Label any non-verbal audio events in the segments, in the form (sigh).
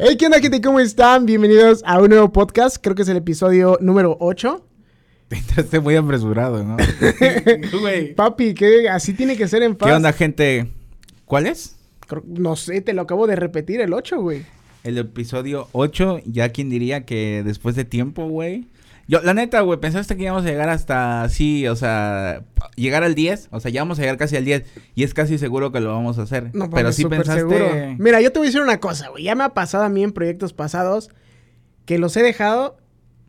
Hey, ¿qué onda, gente? ¿Cómo están? Bienvenidos a un nuevo podcast. Creo que es el episodio número 8. (laughs) Entraste muy apresurado, ¿no? (laughs) Güey. Papi, que así tiene que ser en paz. ¿Qué onda, gente? ¿Cuál es? Creo- No sé, te lo acabo de repetir, el 8, güey. El episodio 8. Ya quien diría que después de tiempo, güey. Yo, la neta, güey, pensaste que íbamos a llegar hasta así, o sea, llegar al 10. O sea, ya vamos a llegar casi al 10. Y es casi seguro que lo vamos a hacer. No, Pero sí pensaste. seguro. Mira, yo te voy a decir una cosa, güey. Ya me ha pasado a mí en proyectos pasados que los he dejado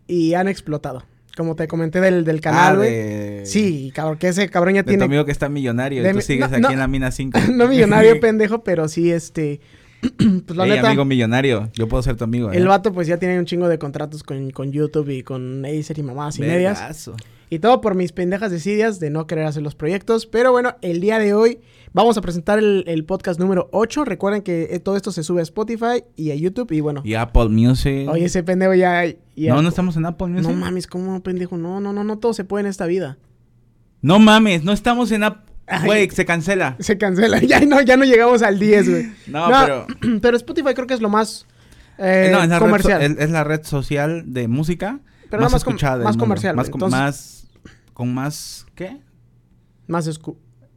y han explotado. Como te comenté del, del Ah, canal, güey. de... Sí, cabrón, que ese cabrón ya De tu tiene... amigo que está millonario. de y tú sigues no, aquí no. en la mina 5. (laughs) no millonario, (laughs) pendejo, pero sí, este... (clears throat) pues la Ey, neta... amigo millonario. Yo puedo ser tu amigo. El ¿eh? vato pues ya tiene un chingo de contratos con, con YouTube y con Acer y mamás y medias. Y todo por mis pendejas decidias de no querer hacer los proyectos. Pero bueno, el día de hoy vamos a presentar el, el podcast número 8. Recuerden que eh, todo esto se sube a Spotify y a YouTube. Y bueno, Y Apple Music. oye, ese pendejo ya... ya- no, no estamos en Apple Music. No mames, ¿cómo pendejo? No, no, no, no todo se puede en esta vida. No mames, no estamos en Apple. Güey, se cancela. Se cancela. (laughs) Ya no, ya no llegamos al 10, güey. No, pero. (clears throat) pero Spotify creo que es lo más eh, no, es la, red, comercial. so- es- la red social de música Pero no más com- escuchada más mundo. comercial, Más, Entonces- más- con más ¿qué? Más,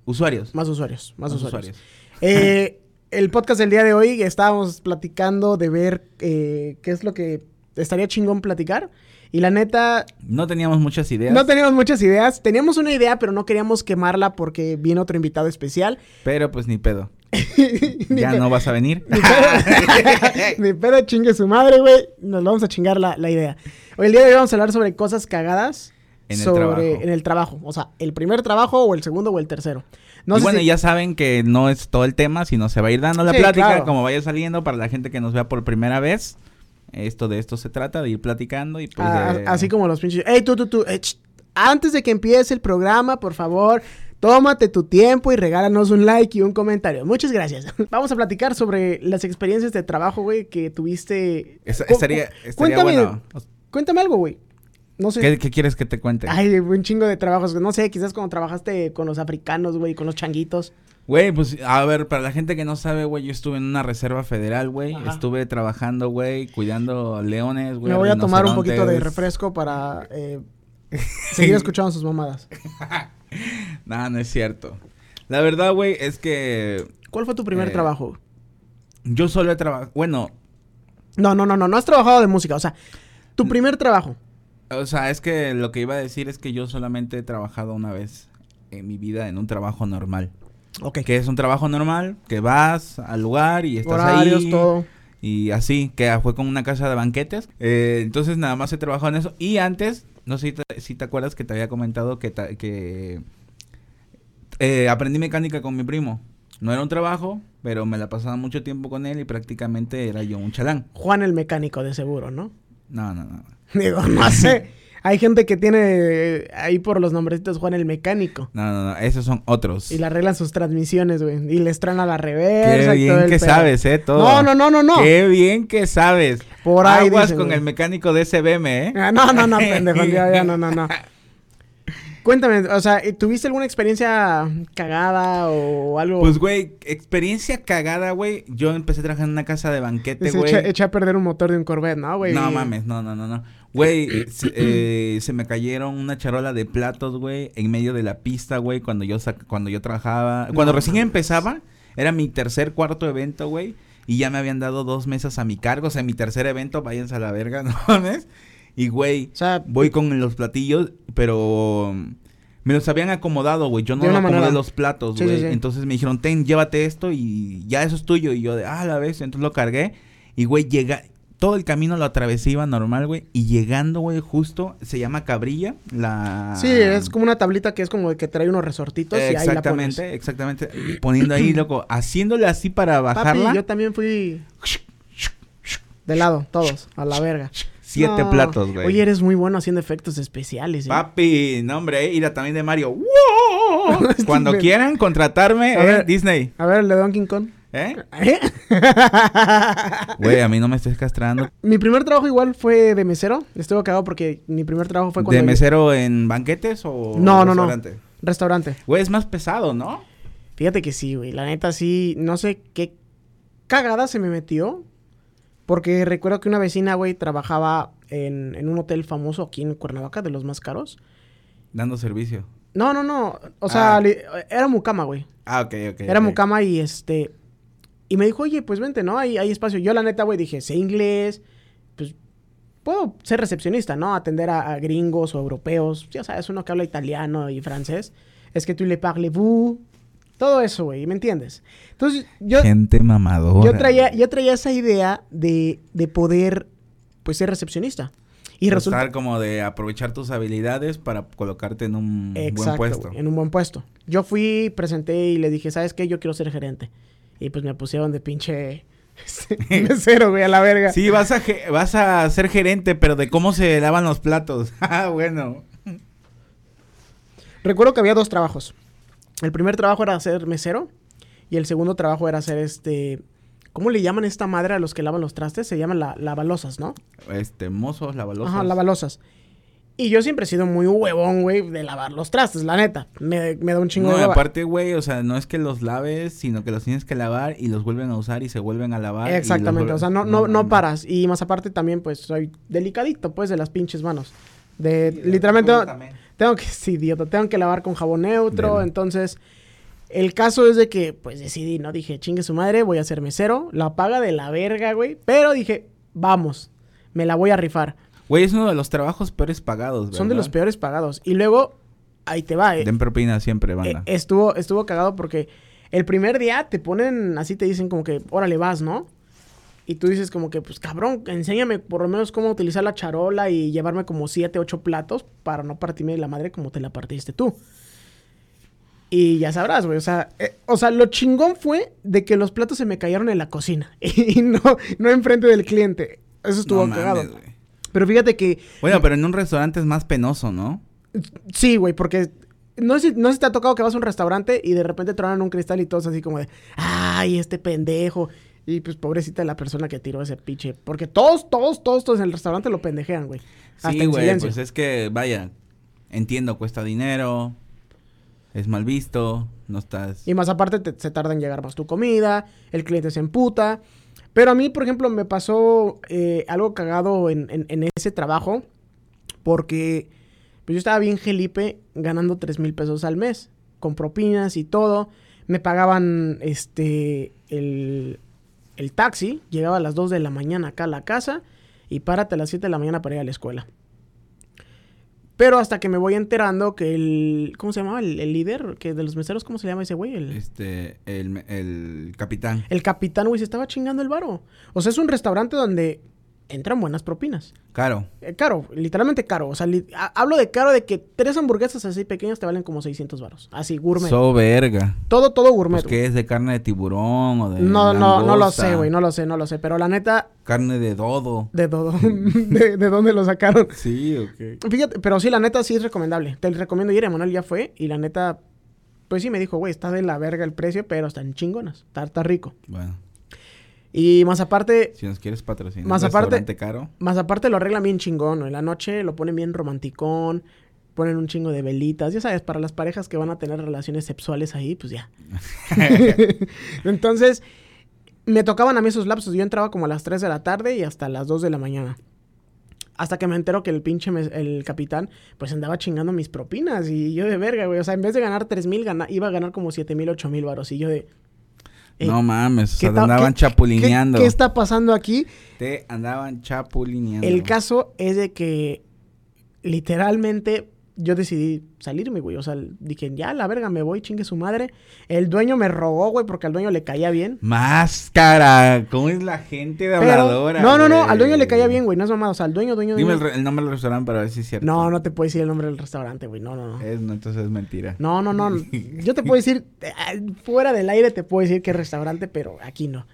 Usuarios. más usuarios. Más, Más usuarios. Eh, (laughs) el podcast del día de hoy estábamos platicando de ver eh, qué es lo que estaría chingón platicar. Y la neta, No teníamos muchas ideas, no teníamos muchas ideas. Teníamos una idea, pero no queríamos quemarla porque viene otro invitado especial. pero pues ni pedo. (laughs) Ya no vas a venir. (laughs) Ni pedo, ni pedo chingue su madre, güey. Nos vamos a chingar la, la idea. Hoy el día de hoy vamos a hablar sobre cosas cagadas. En el sobre, trabajo. En el trabajo. O sea, el primer trabajo o el segundo o el tercero. No y bueno, si- ya saben que no es todo el tema, sino se va a ir dando la Sí, plática claro. como vaya saliendo para la gente que nos vea por primera vez. Esto de esto se trata, de ir platicando y pues Ah, de- Así como los pinches. Ey, tú, tú, tú. eh, antes de que empiece el programa, por favor, tómate tu tiempo y regálanos un like y un comentario. Muchas gracias. (laughs) Vamos a platicar sobre las experiencias de trabajo, güey, que tuviste. Estaría cuéntame, bueno. cuéntame algo, güey. No sé. ¿Qué, qué quieres que te cuente? Ay, un chingo de trabajos. No sé, quizás cuando trabajaste con los africanos, güey, con los changuitos. Güey, pues a ver, para la gente que no sabe, güey, yo estuve en una reserva federal, güey. Estuve trabajando, güey, cuidando leones, güey. Me voy a tomar un poquito de refresco para eh, (laughs) seguir escuchando sus mamadas. (laughs) No, no es cierto. La verdad, güey, es que ¿Cuál fue tu primer Eh, trabajo? yo solo he trabajado. Bueno, No, no, no, no. No has trabajado de música. O sea, tu primer trabajo. o sea, es que lo que iba a decir es que yo solamente he trabajado una vez en mi vida en un trabajo normal. Ok. Que es un trabajo normal, que vas al lugar y estás Horarios, ahí. todo. Y así, que fue con una casa de banquetes. Eh, entonces nada más he trabajado en eso. Y antes, no sé si te, si te acuerdas que te había comentado que, ta- que eh, aprendí mecánica con mi primo. No era un trabajo, pero me la pasaba mucho tiempo con él y prácticamente era yo un chalán. Juan el mecánico, de seguro, ¿no? No, no, no. (laughs) Digo, no sé. Hay gente que tiene eh, ahí por los nombrecitos Juan el mecánico. No, no, no. Esos son otros. Y le arreglan sus transmisiones, güey. Y les traen a la reversa Qué y todo bien el que pedo. sabes, eh, todo. No, no, no, no, no. Qué bien que sabes. Por ahí Aguas dicen, con güey. el mecánico de SBM, eh. Ah, no, no, no, pendejo. Ya, ya, no, no, no. (laughs) Cuéntame, o sea, ¿tuviste alguna experiencia cagada o algo? Pues, güey, experiencia cagada, güey. Yo empecé a trabajar en una casa de banquete, güey. echa a perder un motor de un Corvette, ¿no, güey? No mames, no, no, no, no. Güey, se, eh, se me cayeron una charola de platos, güey, en medio de la pista, güey, cuando yo cuando yo trabajaba. Cuando No recién empezaba, era mi tercer, cuarto evento, güey. Y ya me habían dado dos mesas a mi cargo. O sea, mi tercer evento, váyanse a la verga, (laughs) ¿no mames? Y, güey, O sea, voy con los platillos, pero me los habían acomodado, güey. Yo no acomodé manera. los platos, Sí, güey. sí, sí. Entonces me dijeron, ten, llévate esto y ya eso es tuyo. Y yo de, ah, la vez. Entonces lo cargué. Y, güey, llega. Todo el camino lo atravesé, iba normal, güey. Y llegando, güey, justo, se llama Cabrilla, la... sí, es como una tablita que es como que trae unos resortitos y ahí la pones. Exactamente, exactamente. Poniendo ahí, loco, haciéndole así para bajarla. Papi, yo también fui de lado, todos, a la verga. Siete No. platos, güey. Oye, eres muy bueno haciendo efectos especiales, ¿eh? Papi, no, hombre, eh, y la también de Mario. ¡Wow! (laughs) Cuando quieran contratarme, A eh, ver. Disney. A ver, el de Donkey Kong. ¿Eh? (laughs) Güey, a mí no me estés castrando. mi primer trabajo igual fue de mesero. Estuve cagado porque mi primer trabajo fue cuando... ¿De mesero en banquetes o No, no, no. restaurante? Restaurante. Güey, es más pesado, ¿no? Fíjate que sí, güey. La neta sí, no sé qué cagada se me metió. Porque recuerdo que una vecina, güey, trabajaba en, en un hotel famoso aquí en Cuernavaca, de los más caros. Dando servicio. No, no, no. O sea, Ah. era mucama, güey. Ah, ok, ok. Era ok. mucama y este... Y me dijo, oye, pues vente, ¿no? Hay, hay espacio. Yo la neta, güey, dije, sé inglés. Pues puedo ser recepcionista, ¿no? Atender a, a gringos o europeos. Ya sabes, uno que habla italiano y francés. Es que tú le parlez-vous. Todo eso, güey, ¿me entiendes? Entonces, yo... Gente mamadora. Yo traía, yo traía esa idea de, de poder, pues, ser recepcionista. Y resulta... Estar como de aprovechar tus habilidades para colocarte en un Exacto, buen puesto. güey, en un buen puesto. Yo fui, presenté y le dije, ¿sabes qué? Yo quiero ser gerente. Y pues me pusieron de pinche (laughs) este, (laughs) mesero, güey, a la verga. Sí, vas a, vas a ser gerente, pero de cómo se lavan los platos. (laughs) Ah, bueno. Recuerdo que había dos trabajos. El primer trabajo era ser mesero y el segundo trabajo era ser este... ¿Cómo le llaman esta madre a los que lavan los trastes? Se llaman la, lavalosas, ¿no? Este, mozos, lavalosas. Ajá, lavalosas. Y yo siempre he sido muy huevón, güey, de lavar los trastes, la neta. Me, me da un chingo No, de aparte, güey, o sea, no es que los laves, sino que los tienes que lavar y los vuelven a usar y se vuelven a lavar. Exactamente, vuelven- o sea, no, no, no paras. Y más aparte también, pues, soy delicadito, pues, de las pinches manos. De, literalmente, tengo que, (laughs) sí, idiota, tengo que lavar con jabón neutro, entonces... El caso es de que, pues, decidí, ¿no? Dije, chingue su madre, voy a ser mesero. La paga de la verga, güey. Pero dije, vamos, me la voy a rifar. Güey, es uno de los trabajos peores pagados, ¿verdad? Son de los peores pagados. Y luego, ahí te va, eh. Den propina siempre, Eh, banda. estuvo, estuvo cagado porque el primer día te ponen, así te dicen como que, órale, vas, ¿no? Y tú dices como que, pues cabrón, enséñame por lo menos cómo utilizar la charola y llevarme como siete, ocho platos para no partirme la madre como te la partiste tú. Y ya sabrás, güey, o sea, eh, o sea, lo chingón fue de que los platos se me cayeron en la cocina (laughs) y no, no enfrente del cliente. Eso estuvo No cagado. mames. Pero fíjate que Bueno, pero en un restaurante es más penoso, ¿no? Sí, güey, porque no sé, si- no sé si te ha tocado que vas a un restaurante y de repente tronan un cristal y todos así como de, ay, este pendejo. Y pues pobrecita la persona que tiró ese pinche. Porque todos, todos, todos, todos en el restaurante lo pendejean, güey. Sí, güey, pues es que, vaya, entiendo, cuesta dinero, es mal visto, no estás... Y más aparte te- se tarda en llegar más tu comida, el cliente se emputa. Pero a mí, por ejemplo, me pasó eh, algo cagado en, en- en ese trabajo. Porque pues yo estaba bien gelipe ganando 3 mil pesos al mes. Con propinas y todo. Me pagaban este el, el taxi. Llegaba a las 2 de la mañana acá a la casa. Y párate a las 7 de la mañana para ir a la escuela. Pero hasta que me voy enterando que el... ¿Cómo se llamaba? El, el líder que de los meseros, ¿cómo se llama ese güey? El, Este, el, el capitán. el capitán, güey, se estaba chingando el varo. O sea, es un restaurante donde entran buenas propinas. Caro. Eh, caro, literalmente caro. O sea, li- hablo de caro de que tres hamburguesas así pequeñas te valen como 600 varos. Así, gourmet. So verga. todo, todo gourmet. Pues que es de carne de tiburón o de no, no, no lo sé, güey, no lo sé, no lo sé. Pero la neta, Carne de dodo. de todo. (laughs) (laughs) de, de dónde lo sacaron? Sí, ok. Fíjate, pero sí, la neta sí es recomendable. Te recomiendo ir, Emanuel ya fue. Y la neta, pues sí me dijo, güey, está de la verga el precio, pero están chingonas. Está, está rico. Bueno, Y más aparte, si nos quieres patrocinar. Más aparte- caro. Más aparte lo arreglan bien chingón, ¿no? En la noche lo ponen bien romanticón, ponen un chingo de velitas, ya sabes, para las parejas que van a tener relaciones sexuales ahí, pues ya. (laughs) (laughs) Entonces, me tocaban a mí esos lapsos, yo entraba como a las 3 de la tarde y hasta las 2 de la mañana. Hasta que me entero que el pinche, mes- el capitán, pues andaba chingando mis propinas y yo de verga, güey. O sea, en vez de ganar 3 mil, iba a ganar como 7 mil, 8 mil varos. Y yo de... eh, no mames, o ¿qué sea, te andaban qué- chapulineando. ¿Qué, qué está pasando aquí? Te andaban chapulineando. El caso es de que literalmente yo decidí salirme, güey. O sea, dije, ya, la verga, me voy, chingue su madre. El dueño me rogó, güey, porque al dueño le caía bien. Máscara. ¿Cómo es la gente de Pero, habladora? no, no, no, al dueño le caía bien, güey. No es mamada. O sea, al dueño, dueño, Dime dueño. el, re- el nombre del restaurante para ver si es cierto. No, no te puedo decir el nombre del restaurante, güey. No, no, no. Es, no, entonces es mentira. No, no, no. (laughs) Yo te puedo decir, eh, fuera del aire te puedo decir qué restaurante, pero aquí no.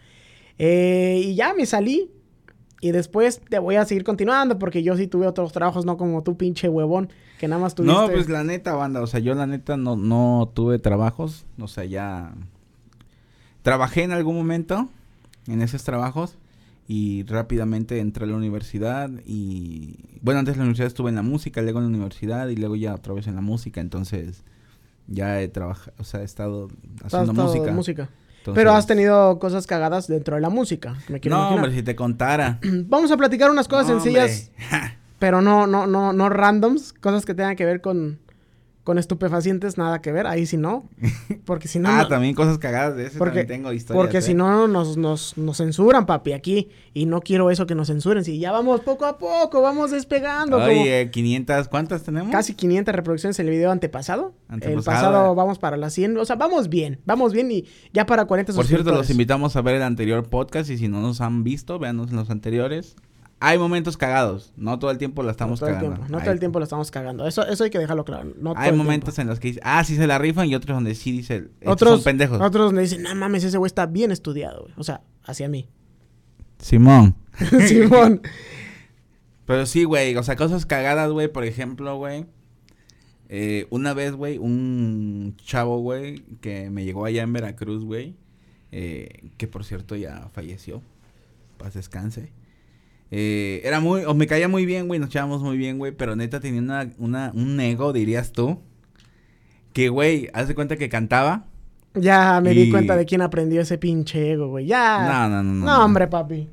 Eh, y ya me salí. Y después te voy a seguir continuando porque yo sí tuve otros trabajos, no como tú, pinche huevón, que nada más tuviste. No, pues la neta, banda, o sea, yo la neta no, no tuve trabajos, o sea, ya trabajé en algún momento en esos trabajos y rápidamente entré a la universidad y, bueno, antes de la universidad estuve en la música, luego en la universidad y luego ya otra vez en la música, entonces ya he trabajado, o sea, he estado haciendo de música. Pero has tenido cosas cagadas dentro de la música. Me quiero no, imaginar. hombre, si te contara. (clears throat) Vamos a platicar unas cosas No, sencillas, (laughs) pero no, no, no, no randoms, cosas que tengan que ver con, con estupefacientes, nada que ver, ahí sí no. (laughs) Porque si no. ah, no- también cosas cagadas de ese porque, también tengo historias. porque ¿eh? si no nos, nos, nos censuran, papi, aquí. Y no quiero eso que nos censuren. Si ya vamos poco a poco, vamos despegando. como Oye, 500, ¿cuántas tenemos? casi 500 reproducciones en el video antepasado. El Antepasado, pasado eh. vamos para las 100. O sea, vamos bien, vamos bien y ya para 40 Por cierto, los invitamos a ver el anterior podcast y si no nos han visto, véanos en los anteriores. Hay momentos cagados, no todo el tiempo la No estamos el cagando. tiempo, no Hay- todo el tiempo lo estamos cagando. Eso, eso hay que dejarlo claro. No Hay momentos tiempo. en los que dice, ah, sí se la rifan y otros donde sí dice, Otros, son pendejos. otros me dicen, no mames, ese güey está bien estudiado, güey. O sea, hacia mí. Simón. (laughs) Simón. Pero sí, güey, o sea, cosas cagadas, güey, por ejemplo, güey. eh, una vez, güey, un chavo, güey, que me llegó allá en Veracruz, güey, eh, que por cierto ya falleció, paz descanse. Eh, era muy, o me caía muy bien, güey, nos echábamos muy bien, güey, pero neta tenía una, una, un ego, dirías tú, que, güey, haz de cuenta que cantaba. Ya me di cuenta de quién aprendió ese pinche ego, güey. Ya. No, no, no, no. No, hombre, papi.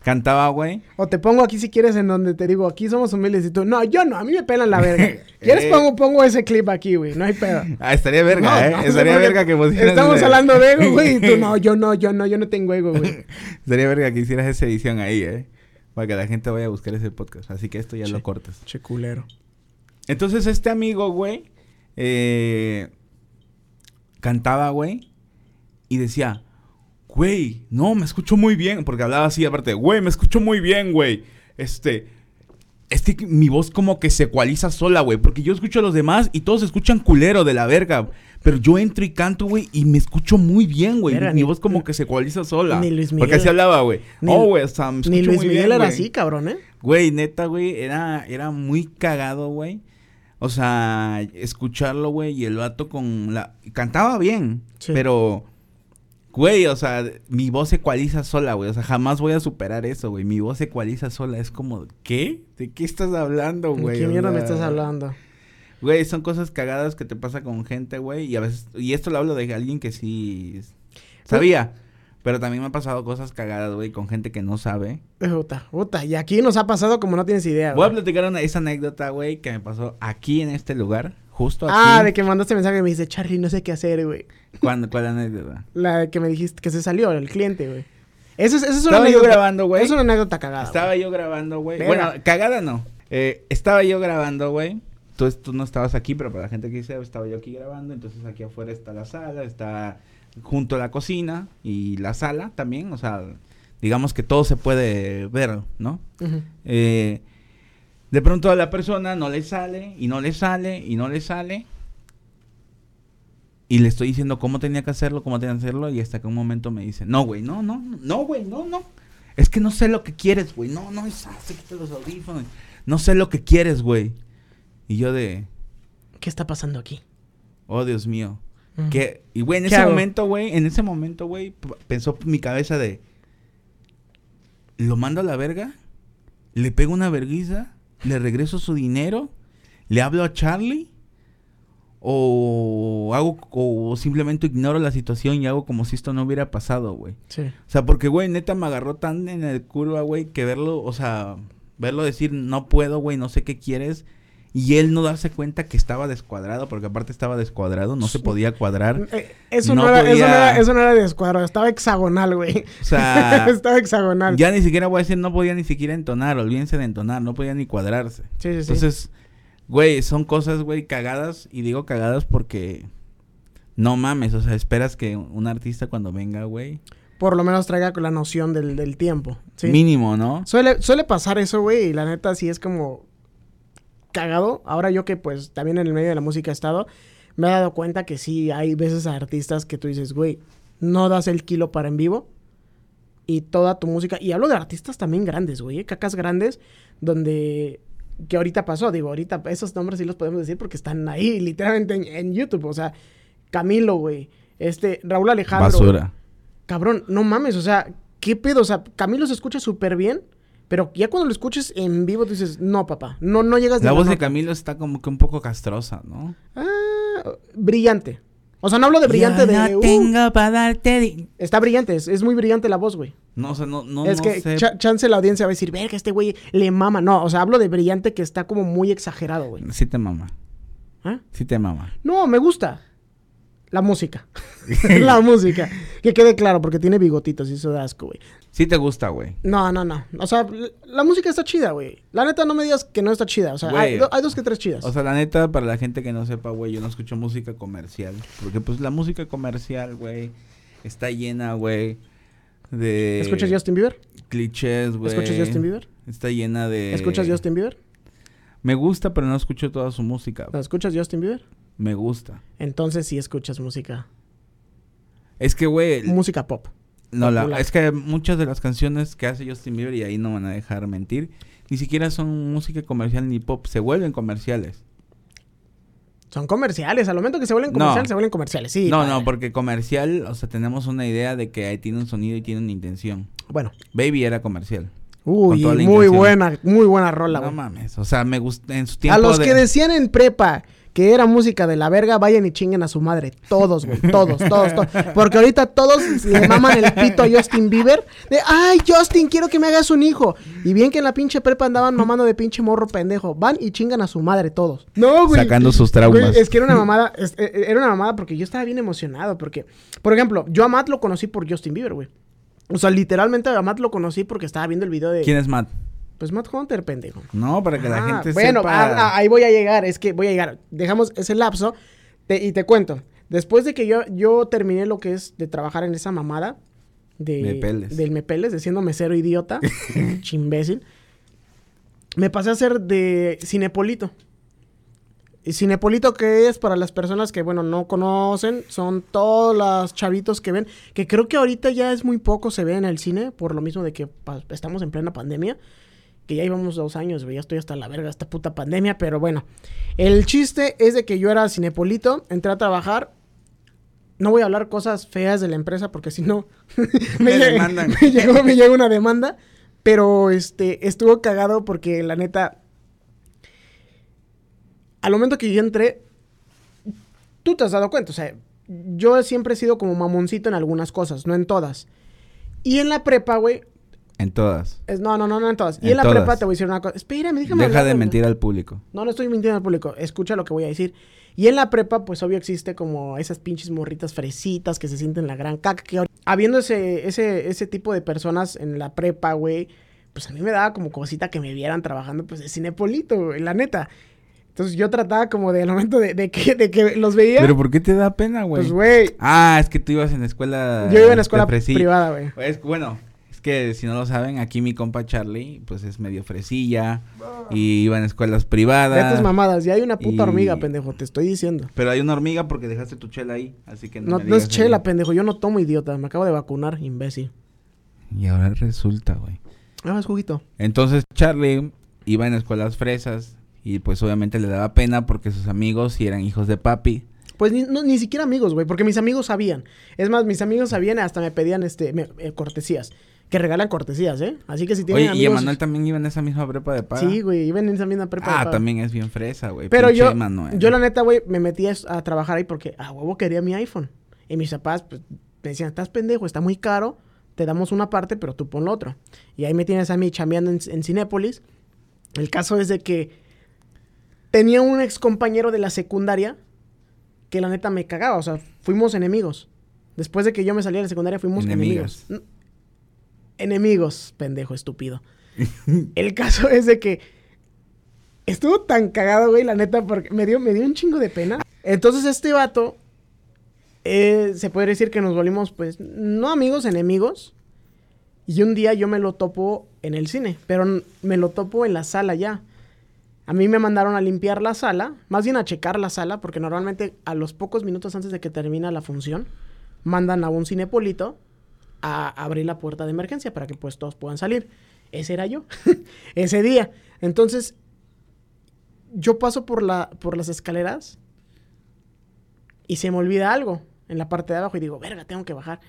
Cantaba, güey. O te pongo aquí si quieres en donde te digo, aquí somos humildes y tú, no, yo no, a mí me pelan la verga. (laughs) ¿Quieres Eh. pongo, pongo ese clip aquí, güey? No hay pedo. (laughs) Ah, estaría verga, No, ¿eh? no, estaría verga que pusieras Estamos hablando de ego, güey. Y tú, (laughs) no, yo no, yo no, yo no tengo ego, güey. Estaría verga que hicieras esa edición ahí, ¿eh? Para que la gente vaya a buscar ese podcast. Así que esto ya lo cortas. Che culero. Entonces este amigo, güey, eh, cantaba, güey, y decía, güey, no, me escucho muy bien. Porque hablaba así, aparte, güey, me escucho muy bien, güey. Este, este, que mi voz como que se ecualiza sola, güey. Porque yo escucho a los demás y todos escuchan culero de la verga. Pero yo entro y canto, güey, y me escucho muy bien, güey. Mi voz como que se ecualiza sola. ni Luis Porque Miguel. así hablaba, güey. Oh, güey, me Ni Luis muy Miguel bien, era así, cabrón, ¿eh? Güey, neta, güey, era, era muy cagado, güey. O sea, escucharlo, güey, y el vato con la... Cantaba bien, Sí. pero... Güey, o sea, mi voz se ecualiza sola, güey. O sea, jamás voy a superar eso, güey. Mi voz se ecualiza sola. Es como, ¿qué? ¿De qué estás hablando, ¿De güey? qué O mierda me estás hablando? Güey, son cosas cagadas que te pasa con gente, güey. Y a veces... Y esto lo hablo de alguien que sí... Sabía. Pero también me ha pasado cosas cagadas, güey, con gente que no sabe. Puta, puta. Y aquí nos ha pasado como no tienes idea, Voy a platicar una, esa anécdota, güey, que me pasó aquí en este lugar, justo aquí. Ah, de que mandaste mensaje y me dice, Charlie, no sé qué hacer, güey. ¿Cuándo? ¿Cuál anécdota? La de que me dijiste que se salió, el cliente, güey. Eso es, eso es una Estaba yo anécdota. grabando, güey. Es una anécdota cagada. Estaba yo grabando, güey. Bueno, cagada no. Eh, estaba yo grabando, güey. Tú, tú no estabas aquí, pero para la gente que dice, estaba yo aquí grabando. Entonces aquí afuera está la sala, está junto a la cocina y la sala también. O sea, digamos que todo se puede ver, ¿no? Eh, de pronto a la persona no le sale y no le sale y no le sale. Y le estoy diciendo cómo tenía que hacerlo, cómo tenía que hacerlo. Y hasta que un momento me dice, no, güey, no, no, no, güey, no, no. Es que no sé lo que quieres, güey. No, no, es así, quita los audífonos. No sé lo que quieres, güey. Y yo de, ¿Qué está pasando aquí? oh, Dios mío. Que, y güey, en ¿Qué ese hago? momento, güey, en ese momento, güey, pensó mi cabeza de, lo mando a la verga, le pego una verguiza, le regreso su dinero, le hablo a Charlie, o hago, o simplemente ignoro la situación y hago como si esto no hubiera pasado, güey. Sí. O sea, porque, güey, neta me agarró tan en el curva, güey, que verlo, o sea, verlo decir, no puedo, güey, no sé qué quieres. Y él no darse cuenta que estaba descuadrado, porque aparte estaba descuadrado, no se podía cuadrar. Eh, Eso No no, era, eso, no era, eso no era de escuadro, estaba hexagonal, güey. O sea, (laughs) estaba hexagonal. ya ni siquiera voy a decir, no podía ni siquiera entonar, olvídense de entonar, no podía ni cuadrarse. Sí, sí, sí. Entonces, güey, son cosas, güey, cagadas. Y digo cagadas porque no mames, o sea, esperas que un artista cuando venga, güey, Por lo menos traiga con la noción del, del tiempo. Sí. mínimo, ¿no? Suele, suele pasar eso, güey, y la neta sí es como cagado. Ahora yo que pues también en el medio de la música he estado, me he dado cuenta que sí hay veces a artistas que tú dices, güey, no das el kilo para en vivo. Y toda tu música, y hablo de artistas también grandes, güey, ¿eh? cacas grandes, donde, que ahorita pasó, digo, ahorita esos nombres sí los podemos decir porque están ahí, (laughs) literalmente en, en YouTube, o sea, Camilo, güey, este, Raúl Alejandro. Basura. Cabrón, no mames, o sea, ¿qué pedo? O sea, Camilo se escucha súper bien, pero ya cuando lo escuches en vivo tú dices, no, papá, no, no llegas La ni a voz de nota". Camilo está como que un poco castrosa, ¿no? Ah, brillante. O sea, no hablo de brillante de. no uh, tengo para darte. está brillante, es, es muy brillante la voz, güey. No, o sea, no, no, es no que sé. chance la audiencia va a decir, verga, este güey le mama. No, o sea, hablo de brillante que está como muy exagerado, güey. Sí te mama. ¿Ah? Sí te mama. No, me gusta. La música. (laughs) (laughs) la música. Que quede claro, porque tiene bigotitos y eso da asco, güey. Sí te gusta, güey. No, no, no. O sea, la música está chida, güey. La neta, no me digas que no está chida. O sea, hay, do- hay dos que tres chidas. O sea, la neta, para la gente que no sepa, güey, yo no escucho música comercial. Porque, pues, la música comercial, güey, está llena, güey, de... ¿Escuchas Justin Bieber? Clichés, güey. ¿Escuchas Justin Bieber? Está llena de... ¿Escuchas Justin Bieber? Me gusta, pero no escucho toda su música. ¿No ¿Escuchas Justin Bieber? Me gusta. Entonces sí escuchas música. Es que, güey... Música pop. No, la, es que muchas de las canciones que hace Justin Bieber, y ahí no van a dejar mentir, ni siquiera son música comercial ni pop, se vuelven comerciales. Son comerciales. Al momento que se vuelven No. comerciales, se vuelven comerciales. Sí. no, padre. no, porque comercial, o sea, tenemos una idea de que ahí tiene un sonido y tiene una intención. Bueno. Baby era comercial. Uy, muy buena, muy buena rola, no mames, o sea, me gusta en su tiempo A los de- que decían en prepa que era música de la verga, vayan y chinguen a su madre. Todos, güey. Todos, todos, todos. Porque ahorita todos le maman el pito a Justin Bieber. De, ay, Justin, quiero que me hagas un hijo. Y bien que en la pinche prepa andaban mamando de pinche morro pendejo. Van y chingan a su madre todos. No, güey. Sacando sus traumas. Güey, es que era una mamada. es- eh, era una mamada porque yo estaba bien emocionado. Porque, por ejemplo, yo a Matt lo conocí por Justin Bieber, güey. O sea, literalmente a Matt lo conocí porque estaba viendo el video de... ¿Quién es Matt? Pues Matt Hunter, pendejo. No, para que la Ah, gente bueno, sepa. ah, ah, ahí voy a llegar, es que voy a llegar. Dejamos ese lapso te- y te cuento. Después de que yo, yo terminé lo que es de trabajar en esa mamada de, Mepeles. del Mepeles, de siendo mesero idiota, (laughs) chimbécil, me pasé a hacer de Cinepolito. Y Cinepolito, que es para las personas que, bueno, no conocen, son todos los chavitos que ven, que creo que ahorita ya es muy poco se ve en el cine, por lo mismo de que estamos en plena pandemia que ya íbamos dos años, güey, ya estoy hasta la verga esta puta pandemia, pero bueno. El chiste es de que yo era cinepolito, entré a trabajar. No voy a hablar cosas feas de la empresa porque si no (laughs) Me llega- demandan. (laughs) me llegó, me llegó una demanda, pero este estuvo cagado porque la neta al momento que yo entré tú te has dado cuenta, o sea, yo siempre he sido como mamoncito en algunas cosas, no en todas. Y en la prepa, güey, En todas. es- no, no, no, no en todas. Y En la todas. prepa te voy a decir una cosa. Espérame, déjame Deja hablar, de mentir al público. No, no estoy mintiendo al público. Escucha lo que voy a decir. Y en la prepa, pues obvio existe como esas pinches morritas fresitas que se sienten la gran caca. Que habiendo ese, ese, ese tipo de personas en la prepa, güey, pues a mí me daba como cosita que me vieran trabajando pues de cinepolito, güey, la neta. Entonces yo trataba como del momento de, de que, de que los veía. ¿Pero por qué te da pena, güey? pues, güey, Ah, es que tú ibas en escuela. yo iba en la escuela privada, güey. Es, bueno, que si no lo saben, aquí mi compa Charlie, pues es medio fresilla. Y iba en escuelas privadas. De estas mamadas. Y hay una puta Y- hormiga, pendejo, te estoy diciendo. Pero hay una hormiga porque dejaste tu chela ahí. Así que no. No, me no es chela, ahí. pendejo. Yo no tomo idiota. Me acabo de vacunar, imbécil. Y ahora resulta, güey. Ah, es juguito. Entonces Charlie iba en escuelas fresas. Y pues obviamente le daba pena porque sus amigos sí eran hijos de papi. Pues ni, no- ni siquiera amigos, güey, porque mis amigos sabían. Es más, mis amigos sabían y hasta me pedían este me- eh, cortesías. Que regalan cortesías, ¿eh? Así que si tienen Oye, y amigos... Emanuel también iba en esa misma prepa de paga. Sí, güey, iban en esa misma prepa. de Ah, paga. también es bien fresa, güey. Pero pinche yo, Emanuel. yo la neta, güey, me metí a, a trabajar ahí porque a huevo quería mi iPhone. Y mis papás, pues, me decían, estás pendejo, está muy caro, te damos una parte, pero tú pon lo otro. Y ahí me tienes a mí chambeando en, en Cinépolis. El caso es de que tenía un ex compañero de la secundaria que la neta me cagaba, o sea, fuimos enemigos. Después de que yo me salí de la secundaria, fuimos enemigos. Enemigos, pendejo estúpido. El caso es de que estuvo tan cagado, güey, la neta, porque me dio, me dio un chingo de pena. Entonces este vato, eh, se puede decir que nos volvimos, pues, no amigos, enemigos. Y un día yo me lo topo en el cine, pero me lo topo en la sala ya. A mí me mandaron a limpiar la sala, más bien a checar la sala, porque normalmente a los pocos minutos antes de que termina la función, mandan a un cinepolito a abrir la puerta de emergencia para que pues todos puedan salir. Ese era yo, (laughs) ese día. Entonces, yo paso por, la, por las escaleras y se me olvida algo en la parte de abajo y digo, verga, tengo que bajar.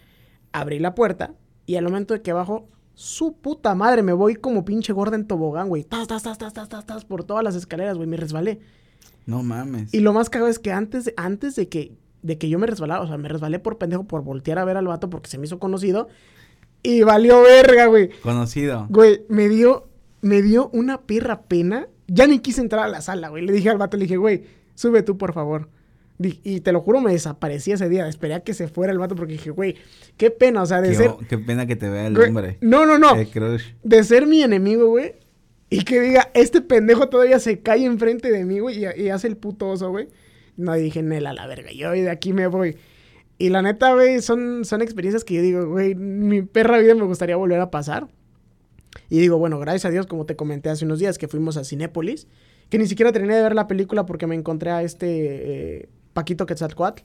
Abrí la puerta y al momento de que bajo, su puta madre, me voy como pinche gorda en tobogán, güey. Tas, tas, tas, tas, tas, tas, tas, por todas las escaleras, güey, me resbalé. No mames. Y lo más cagado es que antes, antes de que de que yo me resbalaba, o sea, me resbalé por pendejo por voltear a ver al vato porque se me hizo conocido y valió verga, güey. Conocido. Güey, me dio, me dio una perra pena. Ya ni quise entrar a la sala, güey. Le dije al vato, le dije, güey, sube tú, por favor. Y te lo juro, me desaparecí ese día. Esperé a que se fuera el vato porque dije, güey, qué pena, o sea, de Qué, ser... qué pena que te vea el güey, hombre. no, no, no. El crush. De ser mi enemigo, güey. Y que diga, este pendejo todavía se cae enfrente de mí, güey, y, y hace el puto oso, güey. No, dije, Nela, la verga, yo de aquí me voy. Y la neta, güey, son, son experiencias que yo digo, güey, mi perra vida me gustaría volver a pasar. Y digo, bueno, gracias a Dios, como te comenté hace unos días, que fuimos a Cinépolis, que ni siquiera terminé de ver la película porque me encontré a este eh, Paquito Quetzalcoatl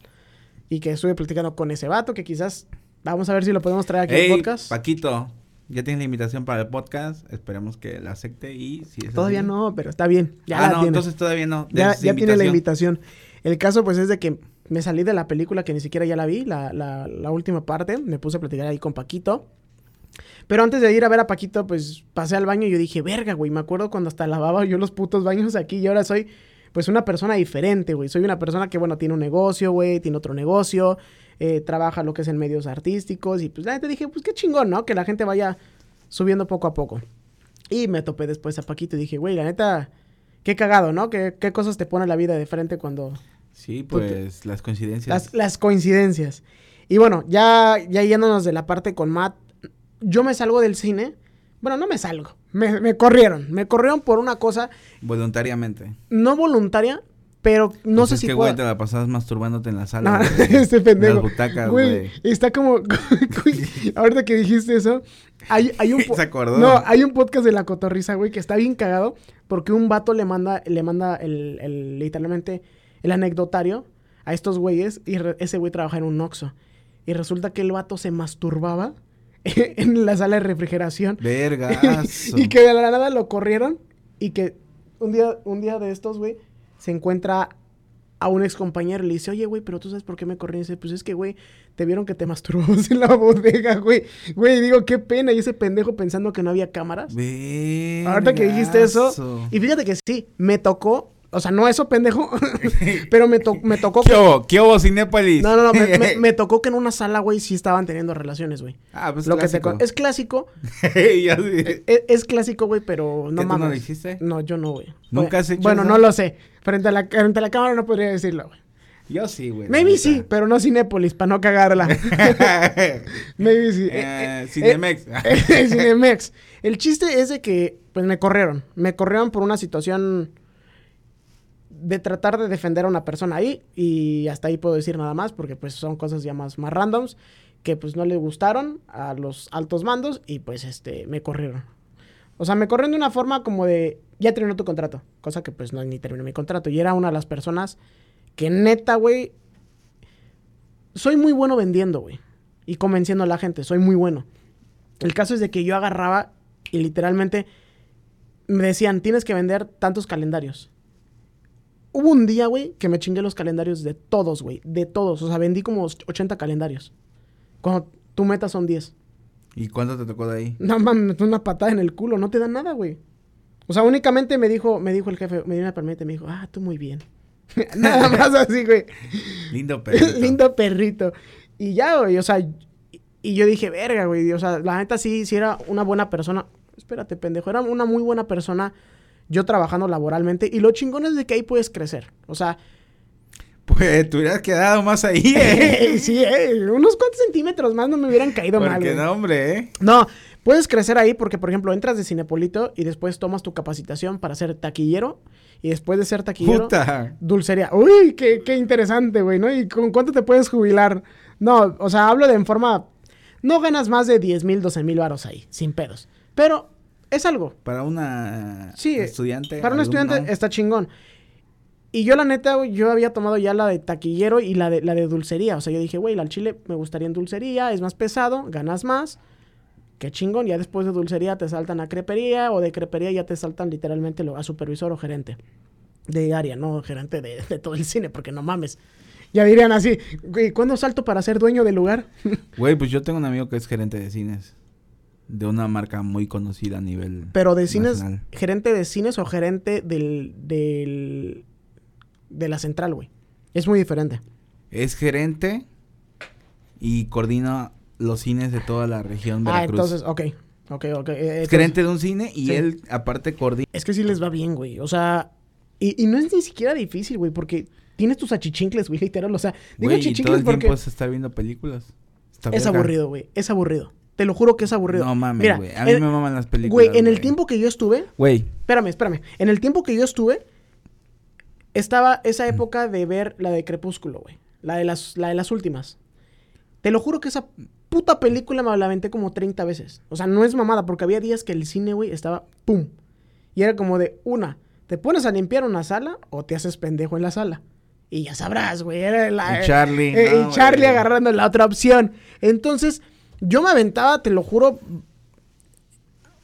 y que estuve platicando con ese vato, que quizás vamos a ver si lo podemos traer aquí Ey, al podcast. Paquito, ya tienes la invitación para el podcast. Esperemos que la acepte y si es Todavía así- no, pero está bien. Ya ah, la no, tiene. entonces todavía no. ya tiene la invitación. El caso, pues, es de que me salí de la película que ni siquiera ya la vi, la, la, la última parte. Me puse a platicar ahí con Paquito. Pero antes de ir a ver a Paquito, pues pasé al baño y yo dije, verga, güey. Me acuerdo cuando hasta lavaba yo los putos baños aquí y ahora soy, pues, una persona diferente, güey. Soy una persona que, bueno, tiene un negocio, güey, tiene otro negocio, eh, trabaja lo que es en medios artísticos. Y pues, la neta dije, pues, qué chingón, ¿no? Que la gente vaya subiendo poco a poco. Y me topé después a Paquito y dije, güey, la neta, qué cagado, ¿no? ¿Qué, qué cosas te pone la vida de frente cuando... Sí, pues las coincidencias. Las, las coincidencias. Y bueno, ya, ya yéndonos de la parte con Matt, yo me salgo del cine. Bueno, no me salgo. Me, me corrieron. Me corrieron por una cosa Voluntariamente. no voluntaria, pero no Pues sé es si que, pueda- güey, te la pasabas masturbándote en la sala. No, güey. (laughs) este pendejo. En las butacas, Güey, está como... (laughs) ahorita que dijiste eso, hay, hay un... (laughs) Se acordó. No, hay un podcast de La Cotorrisa, güey, que está bien cagado porque un vato le manda, le manda el, el- literalmente el anecdotario a estos güeyes y ese güey trabaja en un Oxxo. Y resulta que el vato se masturbaba (laughs) en la sala de refrigeración. Vergazo. (laughs) y que de la nada lo corrieron y que un día, un día de estos, güey, se encuentra a un ex compañero y le dice, oye, güey, pero tú sabes por qué me corrieron. Y dice, pues es que, güey, te vieron que te masturbabas (laughs) en la bodega, güey. Güey, digo, qué pena. Y ese pendejo pensando que no había cámaras. Ahorita que dijiste eso, y fíjate que sí, me tocó, o sea, no eso, pendejo, (laughs) (laughs) pero me, to- me tocó ¿Qué que... hubo? ¿Qué hubo, Cinépolis? No, no, no, me, me- (laughs) me tocó que en una sala, güey, sí estaban teniendo relaciones, güey. Ah, pues Lo que te clásico. es clásico, Ya sé. es, es clásico, güey, pero no ¿Qué, tú no mames. lo hiciste? No, yo no, güey. ¿Nunca has hecho Bueno, eso? no lo sé. Frente a la, frente a la cámara no podría decirlo, güey. Yo sí, güey. Maybe sí, pero no Cinépolis, para no cagarla. Maybe sí. Eh, Eh, Cinemex. eh, Cinemex. El chiste es de que, pues, me corrieron. Me corrieron por una situación de tratar de defender a una persona ahí. Y hasta ahí puedo decir nada más, porque, pues, son cosas ya más, más randoms que, pues, no le gustaron a los altos mandos y, pues, este, me corrieron. O sea, me corrieron de una forma como de, ya terminó tu contrato. Cosa que, pues, no, ni terminó mi contrato. Y era una de las personas que neta, güey, soy muy bueno vendiendo, güey. Y convenciendo a la gente, soy muy bueno. El caso es de que yo agarraba y literalmente me decían, tienes que vender tantos calendarios. Hubo un día, güey, que me chingué los calendarios de todos, güey. De todos. O sea, vendí como 80 calendarios. Cuando tu meta son 10. ¿Y cuánto te tocó de ahí? No mames, una patada en el culo. No te dan nada, güey. O sea, únicamente me dijo, me dijo el jefe, me dio una permite, me dijo, ah, tú muy bien. (laughs) nada más así, güey. Lindo (laughs) perrito. Lindo perrito. Y ya, güey, o sea, y, y yo dije, verga, güey, o sea, la neta sí, sí era una buena persona. Espérate, pendejo, era una muy buena persona yo trabajando laboralmente. Y lo chingón es de que ahí puedes crecer. O sea, Pues te hubieras quedado más ahí, (laughs) ¿eh? sí, eh, unos cuantos centímetros más no me hubieran caído mal, Porque no, hombre, ¿eh? No, puedes crecer ahí porque, por ejemplo, entras de Cinepolito y después tomas tu capacitación para ser taquillero. Y después de ser taquillero, Puta. dulcería. Uy, qué, qué interesante, güey, ¿no? ¿Y con cuánto te puedes jubilar? No, o sea, hablo de en forma... No ganas más de 10 mil, 12 mil varos ahí, sin pedos. Pero es algo. Para una Sí, estudiante. Para un estudiante está chingón. Y yo, la neta, yo había tomado ya la de taquillero y la de, la de dulcería. O sea, yo dije, güey, al chile me gustaría en dulcería, es más pesado, ganas más. Qué chingón. Ya después de dulcería te saltan a crepería o de crepería ya te saltan literalmente lo- a supervisor o gerente de área, no gerente de, de todo el cine, porque no mames. Ya dirían así, güey, ¿cuándo salto para ser dueño del lugar? (laughs) Güey, pues yo tengo un amigo que es gerente de cines. De una marca muy conocida a nivel. Pero de cines, nacional. gerente de cines o gerente del, del de la central, güey. Es muy diferente. Es gerente y coordina los cines de toda la región Ah, Veracruz. entonces, ok. Ok, ok. eh, es gerente de un cine y Sí. él aparte coordina. Es que sí les va bien, güey. O sea, y, y no es ni siquiera difícil, güey, porque tienes tus achichincles, güey, literal. O sea, digo Güey, y todo achichincles el porque tiempo es estar viendo películas. Está es verga. aburrido, güey. Es aburrido. Te lo juro que es aburrido. No mames, güey. A mí en- me maman las películas. Güey, en el tiempo que yo estuve, Güey, espérame, espérame. En el tiempo que yo estuve, estaba esa época de ver la de Crepúsculo, güey. La de las, la de las últimas. Te lo juro que esa puta película me la aventé como 30 veces. O sea, no es mamada, porque había días que el cine, güey, estaba pum. Y era como de una, te pones a limpiar una sala o te haces pendejo en la sala. Y ya sabrás, güey. Era la, Y Charlie, eh, no, y Charlie agarrando la otra opción. Entonces, yo me aventaba, te lo juro.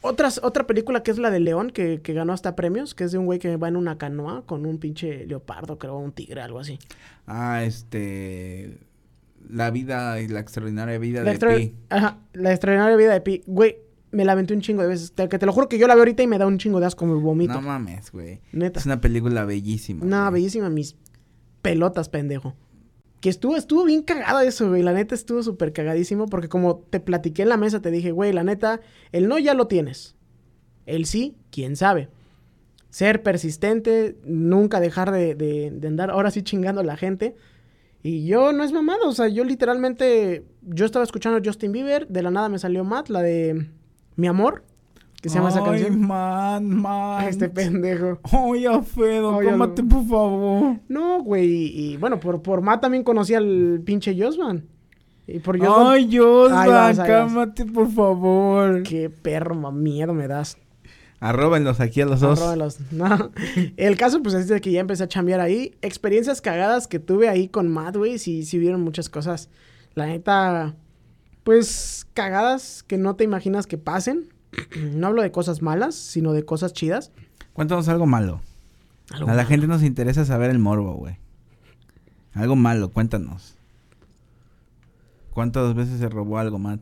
Otras, otra película que es la de León, que, que ganó hasta premios, que es de un güey que va en una canoa con un pinche leopardo, creo, un tigre, algo así. ah, este. La vida y la extraordinaria vida La, de Pi. Ajá, la extraordinaria vida de Pi. Güey, me la aventé un chingo de veces. Te, que te lo juro que yo la veo ahorita y me da un chingo de asco, me vomito. No mames, güey. Neta. Es una película bellísima. No, güey. bellísima, mis pelotas, pendejo. Que estuvo, estuvo bien cagado eso, güey. La neta estuvo súper cagadísimo porque como te platiqué en la mesa, te dije, güey, la neta, el no ya lo tienes. El sí, quién sabe. Ser persistente, nunca dejar de, de- de andar ahora sí chingando a la gente. Y yo no es mamado, o sea, yo literalmente, yo estaba escuchando a Justin Bieber, de la nada me salió Matt, la de Mi Amor, que se llama esa Ay, canción. man, man. Este pendejo. Oye, Alfredo, Oye, cómate, lo- por favor. No, güey, y, y bueno, por, por Matt también conocí al pinche Josman. Y por Josman, Ay, Josman, cálmate, por favor. qué perro, miedo me das. Arróbenlos aquí a los dos. No. El caso, pues, es de que ya empecé a chambear ahí. Experiencias cagadas que tuve ahí con Matt, güey, sí, sí vieron muchas cosas. La neta, pues, cagadas que no te imaginas que pasen. No hablo de cosas malas, sino de cosas chidas. Cuéntanos algo malo. Algo a la malo. gente nos interesa saber el morbo, güey. Algo malo, cuéntanos. ¿Cuántas veces se robó algo, Matt?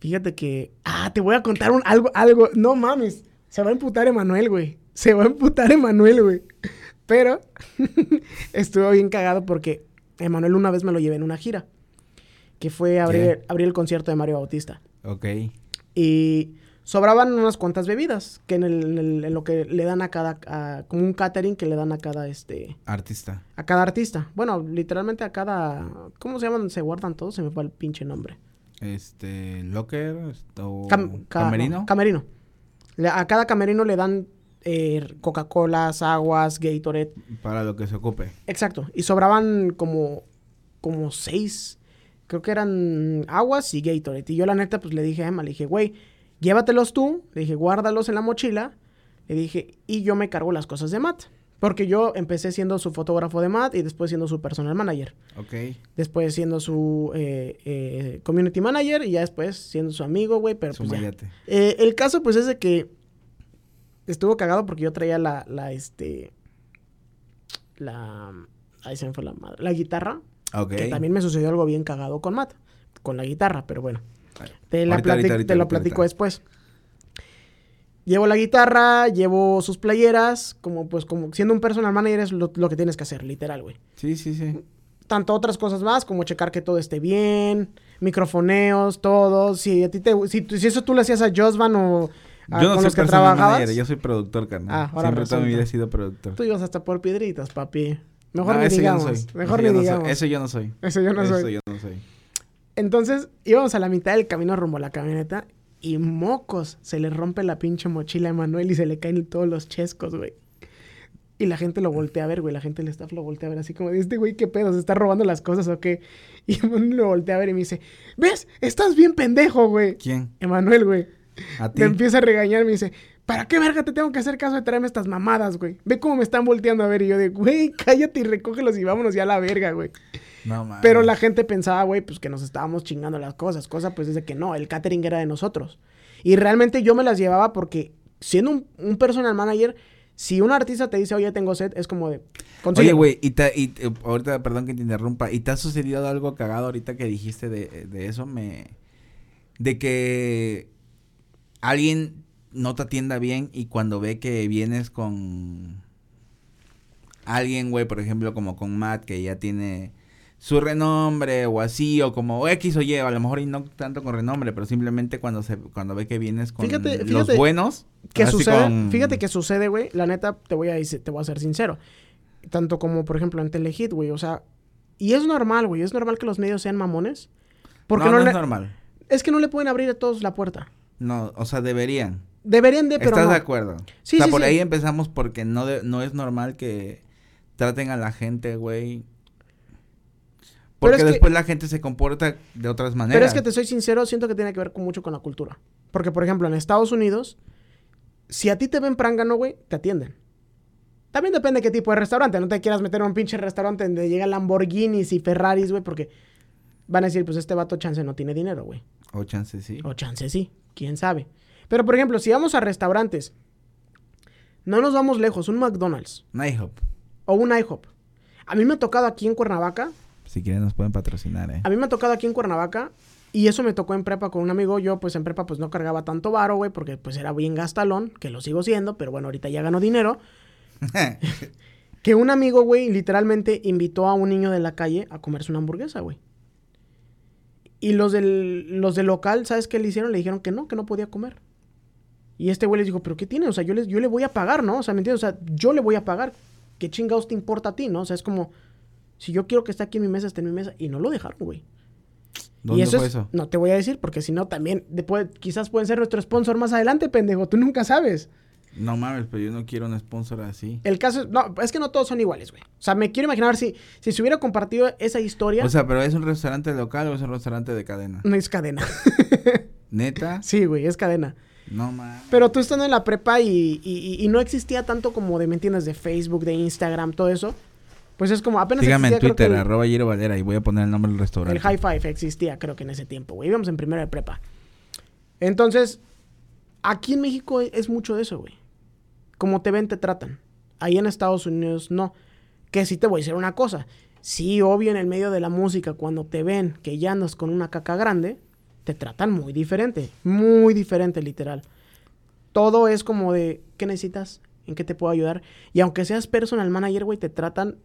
Fíjate que. Ah, te voy a contar un, algo, algo. No mames. Se va a emputar Emanuel, güey. Se va a emputar Emanuel, güey. Pero (laughs) estuvo bien cagado porque Emanuel una vez me lo llevé en una gira. Que fue abrir, abrir el concierto de Mario Bautista. Ok. Y sobraban unas cuantas bebidas. Que en, el, en el- en lo que le dan a cada. a- como un catering que le dan a cada este. Artista. A cada artista. Bueno, literalmente a cada. ¿Cómo se llaman? Se guardan todos. Se me fue el pinche nombre. Este, Locker o Cam- ca- Camerino. no, camerino. Le- a cada camerino le dan eh, Coca-Colas, aguas, Gatorade. para lo que se ocupe. Exacto. Y sobraban como, como seis. Creo que eran aguas y Gatorade. Y yo la neta pues le dije a Emma, le dije, güey, llévatelos tú. Le dije, guárdalos en la mochila. Le dije, y yo me cargo las cosas de Matt. Porque yo empecé siendo su fotógrafo de Matt y después siendo su personal manager. Ok. Después siendo su eh, eh, community manager y ya después siendo su amigo, güey. Pero pues ya. Eh, el caso, pues, es de que estuvo cagado porque yo traía la, la, este, la, ahí se me fue la madre, la guitarra, Que también me sucedió algo bien cagado con Matt, con la guitarra, pero bueno, te, la Ahorita, plati- ahorita, ahorita, te lo platico después. Llevo la guitarra, llevo sus playeras, como pues como siendo un personal manager es lo, lo que tienes que hacer, literal, güey. Sí, sí, sí. Tanto otras cosas más, como checar que todo esté bien, microfoneos, todo. Si a ti te, si, si eso tú le hacías a Josvan o a- yo no con soy los que trabajabas, manager, yo soy productor, carnal. Ah, ahora Siempre toda mi vida he sido productor. tú ibas hasta por piedritas, papi. Mejor No, ni no digamos. soy. Mejor ni no digamos. Eso yo no soy. Eso yo no Eso soy. yo no soy. Entonces íbamos a la mitad del camino rumbo a la camioneta y mocos, se le rompe la pinche mochila a Manuel y se le caen todos los chescos, güey. Y la gente lo voltea a ver, güey. La gente del staff lo voltea a ver así como, este güey, ¿qué pedo? ¿Se está robando las cosas o qué? (laughs) Y Manuel lo voltea a ver y me dice, ¿ves? Estás bien pendejo, güey. ¿Quién? Emanuel, güey. A ti. Me empieza a regañar, me dice, ¿para qué verga te tengo que hacer caso de traerme estas mamadas, güey? Ve cómo me están volteando a ver. Y yo de, güey, (laughs) cállate y recógelos y vámonos ya a la verga, güey. No mames. Pero la gente pensaba, güey, pues que nos estábamos chingando las cosas. Cosa pues es de que no, el catering era de nosotros. Y realmente yo me las llevaba porque siendo un, un personal manager, si un artista te dice, oye, tengo sed, es como de... Oye, güey, y, te- y te- ahorita, perdón que te interrumpa, ¿y te ha sucedido algo cagado ahorita que dijiste de, de eso? Me... De que alguien no te atienda bien y cuando ve que vienes con... alguien, güey, por ejemplo, como con Matt, que ya tiene su renombre o así, o como X o Y, a lo mejor y no tanto con renombre, pero simplemente cuando se cuando ve que vienes con Fíjate- los buenos. ¿Qué así sucede? con- Fíjate que sucede, güey. La neta, te voy a decir, te voy a ser sincero. Tanto como, por ejemplo, en Telehit, güey. O sea, y es normal, güey. Es normal que los medios sean mamones. Porque no, no, no le- es normal. es que no le pueden abrir a todos la puerta. No, o sea, deberían. Deberían de, pero ¿Estás no. de acuerdo? Sí, o sea, sí, por sí. ahí empezamos porque no, de- no es normal que traten a la gente, güey. Porque es que- después la gente se comporta de otras maneras. Pero es que te soy sincero, siento que tiene que ver con mucho con la cultura. Porque, por ejemplo, en Estados Unidos, si a ti te ven prángano, güey, te atienden. También depende de qué tipo de restaurante. No te quieras meter en un pinche restaurante donde llegan Lamborghinis y Ferraris, güey, porque van a decir, pues este vato chance no tiene dinero, güey. O chance sí. O chance sí, quién sabe. Pero, por ejemplo, si vamos a restaurantes, no nos vamos lejos, un McDonald's Un IHOP. o un IHOP. A mí me ha tocado aquí en Cuernavaca Si quieren nos pueden patrocinar, eh. A mí me ha tocado aquí en Cuernavaca y eso me tocó en prepa con un amigo. Yo pues en prepa pues no cargaba tanto varo, güey, porque pues era bien gastalón, que lo sigo siendo, pero bueno, ahorita ya gano dinero. (laughs) Que un amigo, güey, literalmente invitó a un niño de la calle a comerse una hamburguesa, güey. Y los del, los del local, ¿sabes qué le hicieron? Le dijeron que no, que no podía comer. Y este güey les dijo, ¿pero qué tiene? O sea, yo, les, yo le voy a pagar, ¿no? O sea, ¿me entiendes? O sea, yo le voy a pagar. ¿Qué chingados te importa a ti, no? O sea, es como, si yo quiero que esté aquí en mi mesa, esté en mi mesa. Y no lo dejaron, güey. ¿Dónde y eso fue es- eso? No te voy a decir, porque si no, también después, quizás pueden ser nuestro sponsor más adelante, pendejo. Tú nunca sabes. No mames, pero yo no quiero un sponsor así. El caso es, no, es que no todos son iguales, güey. O sea, me quiero imaginar si, si se hubiera compartido esa historia. O sea, pero es un restaurante local o es un restaurante de cadena. no es cadena. ¿Neta? (laughs) sí, güey, es cadena. No mames. Pero tú estando en la prepa y, y- y no existía tanto como de, ¿me entiendes? De Facebook, de Instagram, todo eso. Pues es como apenas Síganme en existía, creo Twitter, que arroba Giro Valera, y voy a poner el nombre del restaurante. El high five existía, creo que en ese tiempo, güey. Íbamos en primero de prepa. Entonces, aquí en México es mucho de eso, güey. Como te ven, te tratan. Ahí en Estados Unidos no. Que sí te voy a decir una cosa. Sí, obvio, en el medio de la música, cuando te ven que ya andas con una caca grande, te tratan muy diferente. Muy diferente, literal. Todo es como de, ¿qué necesitas? ¿En qué te puedo ayudar? Y aunque seas personal manager, güey, te tratan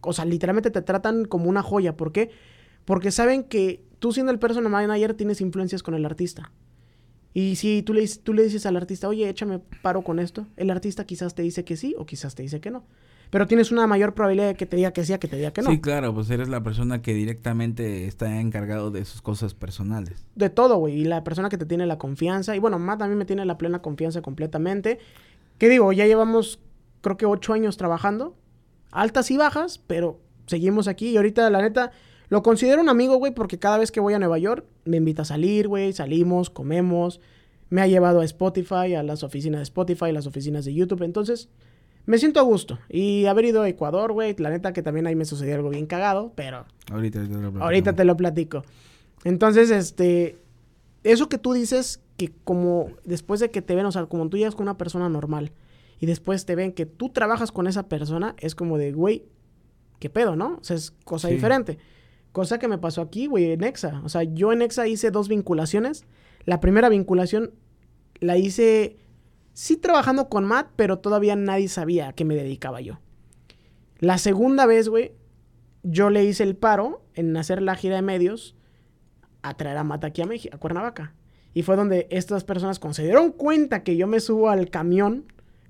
o sea, literalmente te tratan como una joya. ¿Por qué? Porque saben que tú siendo el personal manager tienes influencias con el artista. Y si tú le, tú le dices al artista, oye, échame paro con esto, el artista quizás te dice que sí o quizás te dice que no. Pero tienes una mayor probabilidad de que te diga que sí a que te diga que no. Sí, claro, pues eres la persona que directamente está encargado de sus cosas personales. De todo, güey. Y la persona que te tiene la confianza. Y bueno, Matt a mí me tiene la plena confianza completamente. ¿Qué digo? Ya llevamos, creo que ocho años trabajando. Altas y bajas, pero seguimos aquí. Y ahorita, la neta, lo considero un amigo, güey, porque cada vez que voy a Nueva York, me invita a salir, güey. Salimos, comemos. Me ha llevado a Spotify, a las oficinas de Spotify, las oficinas de YouTube. Entonces, me siento a gusto. Y haber ido a Ecuador, güey. La neta que también ahí me sucedió algo bien cagado, pero Ahorita, te lo Ahorita platicamos. te lo platico. Entonces, este, eso que tú dices, que como después de que te ven, o sea, como tú llegas con una persona normal y después te ven que tú trabajas con esa persona, es como de, güey, ¿qué pedo, no? O sea, es cosa Sí. diferente. Cosa que me pasó aquí, güey, en Exa. O sea, yo en Exa hice dos vinculaciones. La primera vinculación la hice, sí trabajando con Matt, pero todavía nadie sabía a qué me dedicaba yo. La segunda vez, güey, yo le hice el paro en hacer la gira de medios a traer a Matt aquí a, México, a Cuernavaca. Y fue donde estas personas, cuando se dieron cuenta que yo me subo al camión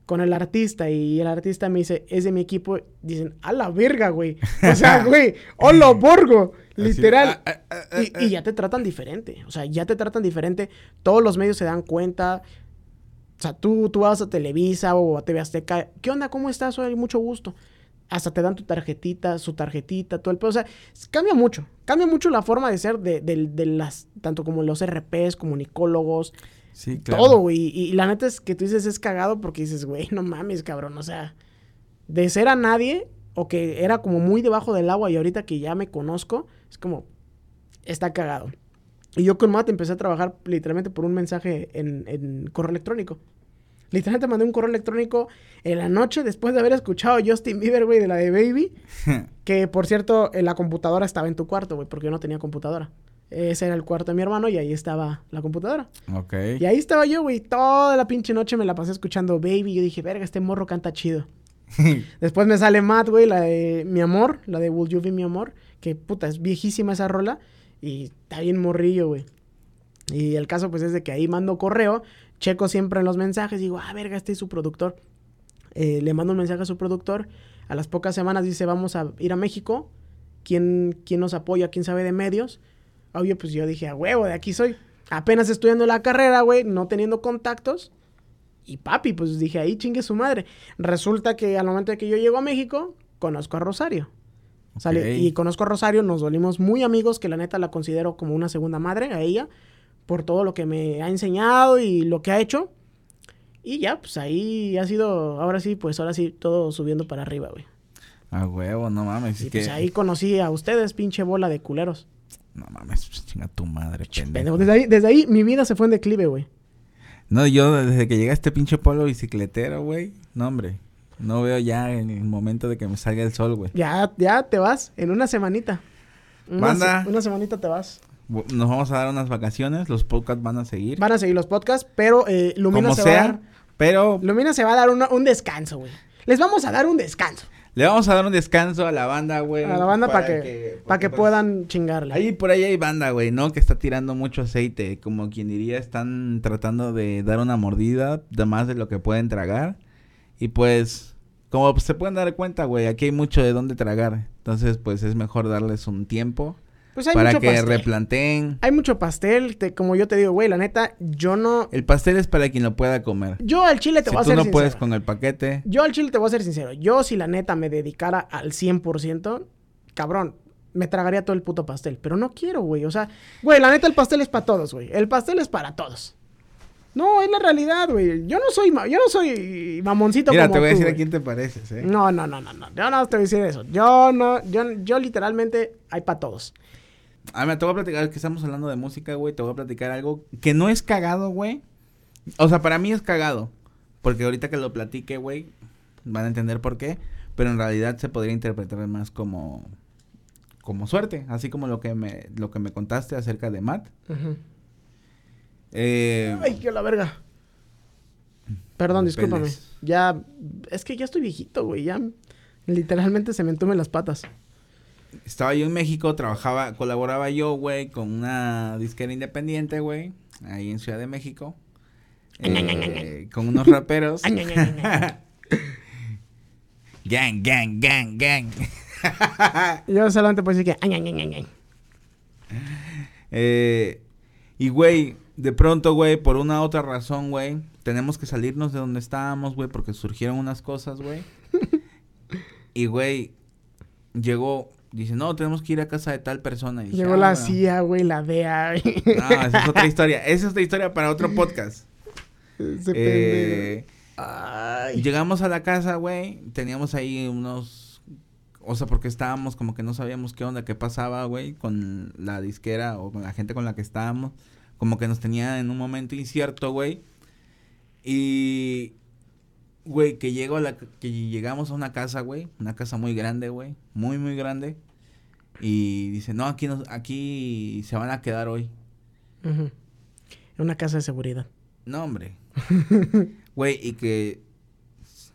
con el artista y el artista me dice, es de mi equipo, dicen, a la verga, güey. O sea, (laughs) güey, hola, borgo, Así, literal. ah, ah, ah, Y, y ya te tratan diferente. O sea, ya te tratan diferente. Todos los medios se dan cuenta. O sea, tú, tú vas a Televisa o a TV Azteca. ¿Qué onda? ¿Cómo estás? Oye, mucho gusto. Hasta te dan tu tarjetita, su tarjetita, todo el pedo. O sea, cambia mucho. Cambia mucho la forma de ser de, de- de las, tanto como los RPs, comunicólogos, Sí, claro. todo, güey. Y, y la neta es que tú dices es cagado porque dices, güey, no mames, cabrón. O sea, de ser a nadie o que era como muy debajo del agua y ahorita que ya me conozco, es como, está cagado. Y yo con Matt empecé a trabajar literalmente por un mensaje en, en correo electrónico. Literalmente mandé un correo electrónico en la noche después de haber escuchado Justin Bieber, güey, de la de Baby. (laughs) Que por cierto, eh, la computadora estaba en tu cuarto, güey, porque yo no tenía computadora. Ese era el cuarto de mi hermano y ahí estaba la computadora. ok. Y ahí estaba yo, güey. Toda la pinche noche me la pasé escuchando Baby. Yo dije, verga, este morro canta chido. (laughs) Después me sale Matt, güey, la de Mi Amor, la de Will You Be Mi Amor, que puta, es viejísima esa rola y está bien morrillo, güey. Y el caso pues es de que ahí mando correo, checo siempre en los mensajes, digo, ah, verga, este es su productor. Eh, le mando un mensaje a su productor, a las pocas semanas dice, vamos a ir a México, ¿quién, quién nos apoya? ¿Quién sabe de medios? Obvio, pues yo dije, a huevo, de aquí soy. Apenas estudiando la carrera, güey, no teniendo contactos. Y papi, pues dije, ahí chingue su madre. Resulta que al momento de que yo llego a México, conozco a Rosario. Sale, Ok. y conozco a Rosario, nos volvimos muy amigos, que la neta la considero como una segunda madre a ella, por todo lo que me ha enseñado y lo que ha hecho. Y ya, pues ahí ha sido, ahora sí, pues ahora sí, todo subiendo para arriba, güey. A huevo, no mames. Y es pues que- ahí conocí a ustedes, pinche bola de culeros. No mames, pues, chinga tu madre. Pendejo. Desde ahí, desde ahí mi vida se fue en declive, güey. No, yo desde que llegué a este pinche polo bicicletero, güey. No, hombre. No veo ya en el momento de que me salga el sol, güey. Ya, ya te vas en una semanita. Una, Banda. se- una semanita te vas. Nos vamos a dar unas vacaciones. Los podcasts van a seguir. Van a seguir los podcasts, pero eh, Lumina como se va a dar. Pero Lumina se va a dar una- un descanso, güey. Les vamos a dar un descanso le vamos a dar un descanso a la banda, güey. a la banda para que, para que pues, puedan chingarle. Ahí por ahí hay banda, güey, ¿no? Que está tirando mucho aceite. Como quien diría, están tratando de dar una mordida de más de lo que pueden tragar. Y pues, como se pueden dar cuenta, güey, aquí hay mucho de dónde tragar. Entonces, pues es mejor darles un tiempo Pues hay para mucho que pastel. replanteen. Hay mucho pastel, te- como yo te digo, güey, la neta, yo no... El pastel es para quien lo pueda comer. Yo al chile te Si voy a tú ser no sincero. puedes con el paquete, Yo al chile te voy a ser sincero. Yo si la neta me dedicara al 100%, cabrón, me tragaría todo el puto pastel. Pero no quiero, güey. O sea, güey, la neta el pastel es para todos, güey. El pastel es para todos. No, es la realidad, güey. Yo no soy, yo no soy mamoncito mira, como te voy a decir a quién te pareces, ¿eh? No, no, no, no, no. Yo no te voy a decir eso. Yo no, yo, yo literalmente hay para todos. A ver, te voy a platicar que estamos hablando de música, güey. Te voy a platicar algo que no es cagado, güey. O sea, para mí es cagado. Porque ahorita que lo platique, güey, van a entender por qué. Pero en realidad se podría interpretar más como como suerte, así como lo que me lo que me contaste acerca de Matt. Ujú. Eh, Ay, que la verga. Perdón, discúlpame. peles. Ya, es que ya estoy viejito, güey. Ya literalmente se me entumen las patas. estaba yo en México, trabajaba, colaboraba yo, güey, con una disquera independiente, güey, ahí en Ciudad de México. eh, con unos raperos. (laughs) Gang, gang, gang, gang. (laughs) Yo solamente puedo decir que. Eh, y, güey, de pronto, güey, por una otra razón, güey, tenemos que salirnos de donde estábamos, güey, porque surgieron unas cosas, güey. (laughs) y, güey, llegó, dice, no, tenemos que ir a casa de tal persona. Y Llegó "Ah, la bueno". CIA, güey, la DEA. No, esa es otra historia. Esa es otra historia para otro podcast. Eh. Ay. llegamos a la casa, güey. Teníamos ahí unos. O sea, porque estábamos como que no sabíamos qué onda, qué pasaba, güey, con la disquera o con la gente con la que estábamos. Como que nos tenía en un momento incierto, güey. Y. Güey, que llego a la. Que llegamos a una casa, güey. Una casa muy grande, güey. Muy, muy grande. Y dice, no, aquí, nos, aquí se van a quedar hoy. Una casa de seguridad. No, hombre. (laughs) Güey, y que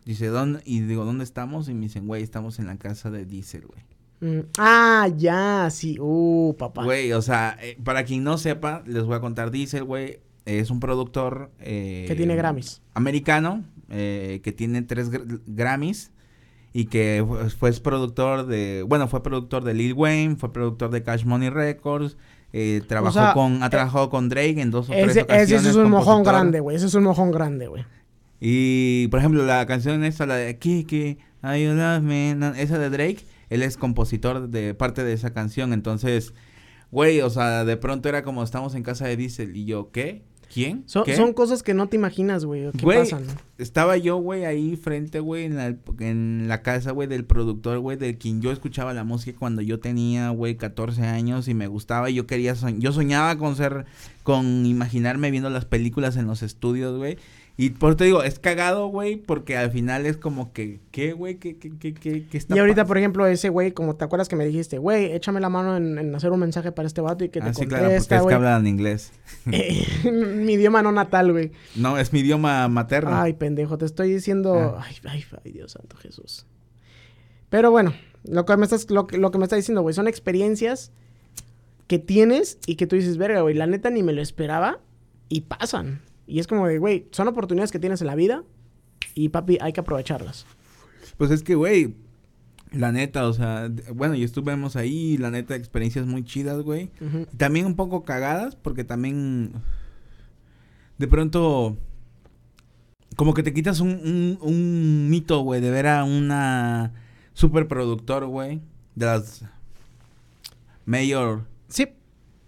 dice, ¿dónde? Y digo, ¿dónde estamos? Y me dicen, güey, estamos en la casa de Diesel, güey. Mm, Ah, ya, sí. Uh, papá. Güey, o sea, eh, para quien no sepa, les voy a contar, Diesel, güey, es un productor... eh, Que tiene Grammys. Americano, eh, que tiene tres gr- Grammys. Y que fue, fue productor de... Bueno, fue productor de Lil Wayne, fue productor de Cash Money Records. eh, trabajó sea, con... Ha eh, trabajado con Drake en dos o tres Ese, ocasiones. ese es un mojón grande, güey. Ese es un mojón grande, güey. Y, por ejemplo, la canción esta, la de Kiki, I love me, esa de Drake, él es compositor de parte de esa canción. Entonces, güey, o sea, de pronto era como estamos en casa de Diesel. Y yo, ¿qué? ¿Quién? Son, ¿Qué? son cosas que no te imaginas, güey. ¿Qué Güey, pasan? Estaba yo, güey, ahí frente, güey, en la, en la casa, güey, del productor, güey, de quien yo escuchaba la música cuando yo tenía, güey, 14 años y me gustaba y yo quería, yo soñaba con ser, con imaginarme viendo las películas en los estudios, güey. Y por eso te digo, es cagado, güey, porque al final es como que, ¿qué, güey? ¿Qué, qué, qué, qué, qué está Y ahorita, por ejemplo, ese güey, como te acuerdas que me dijiste, güey, échame la mano en, en hacer un mensaje para este vato y que te Ah, sí, claro, porque es que hablan inglés. (laughs) Mi idioma no natal, güey. No, es mi idioma materno. Ay, pendejo, te estoy diciendo. Ah. Ay, ay, ay, Dios santo Jesús. Pero bueno, lo que me estás, lo, que- lo que me está diciendo, güey, son experiencias que tienes y que tú dices, verga, güey, la neta ni me lo esperaba y pasan. Y es como de, güey, son oportunidades que tienes en la vida y papi, hay que aprovecharlas. Pues es que, güey, la neta, o sea, bueno, y estuvimos ahí, la neta, experiencias muy chidas, güey. También un poco cagadas, porque también de pronto como que te quitas un, un, un mito, güey, de ver a una superproductor, güey, de las mayor, Sí,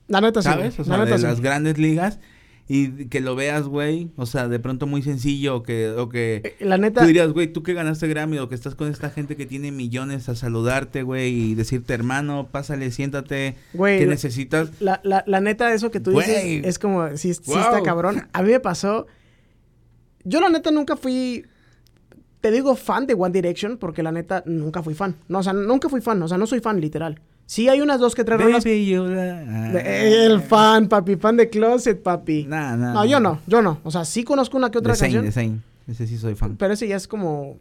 la neta sí. ¿sabes? O la sea, neta de sí. las grandes ligas y que lo veas, güey, o sea, de pronto muy sencillo que o que Eh, La neta, Tú dirías, güey, tú que ganaste Grammy o que estás con esta gente que tiene millones a saludarte, güey, y decirte, hermano, pásale, siéntate, güey, ¿qué necesitas? La, la, la neta, eso que tú Güey. dices es como, sí, sí Wow. está cabrón. A mí me pasó. Yo, la neta, nunca fui. Te digo fan de One Direction porque la neta nunca fui fan. No, o sea, nunca fui fan. O sea, no soy fan, literal. Sí, hay unas dos que tres rolas. De- el fan, papi, fan de Closet, papi. Nah, nah, no, yo no, yo no. O sea, sí conozco una que otra The Same, canción. The Same. Ese sí soy fan. Pero ese ya es como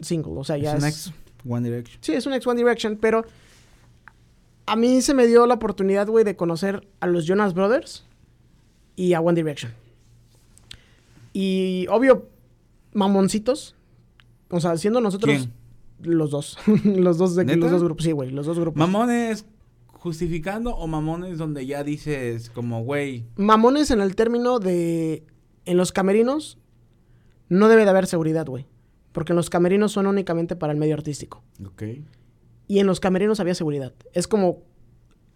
single. O sea, ya es es. un ex One Direction. Sí, es un ex One Direction, pero a mí se me dio la oportunidad, güey, de conocer a los Jonas Brothers y a One Direction. Y obvio, mamoncitos. O sea, siendo nosotros ¿Quién? Los dos. (laughs) los dos de ¿Neta? los dos grupos. Sí, güey, los dos grupos. ¿Mamones justificando o mamones donde ya dices como, güey, Mamones en el término de. En los camerinos no debe de haber seguridad, güey. Porque en los camerinos son únicamente para el medio artístico. ok, Y en los camerinos había seguridad. Es como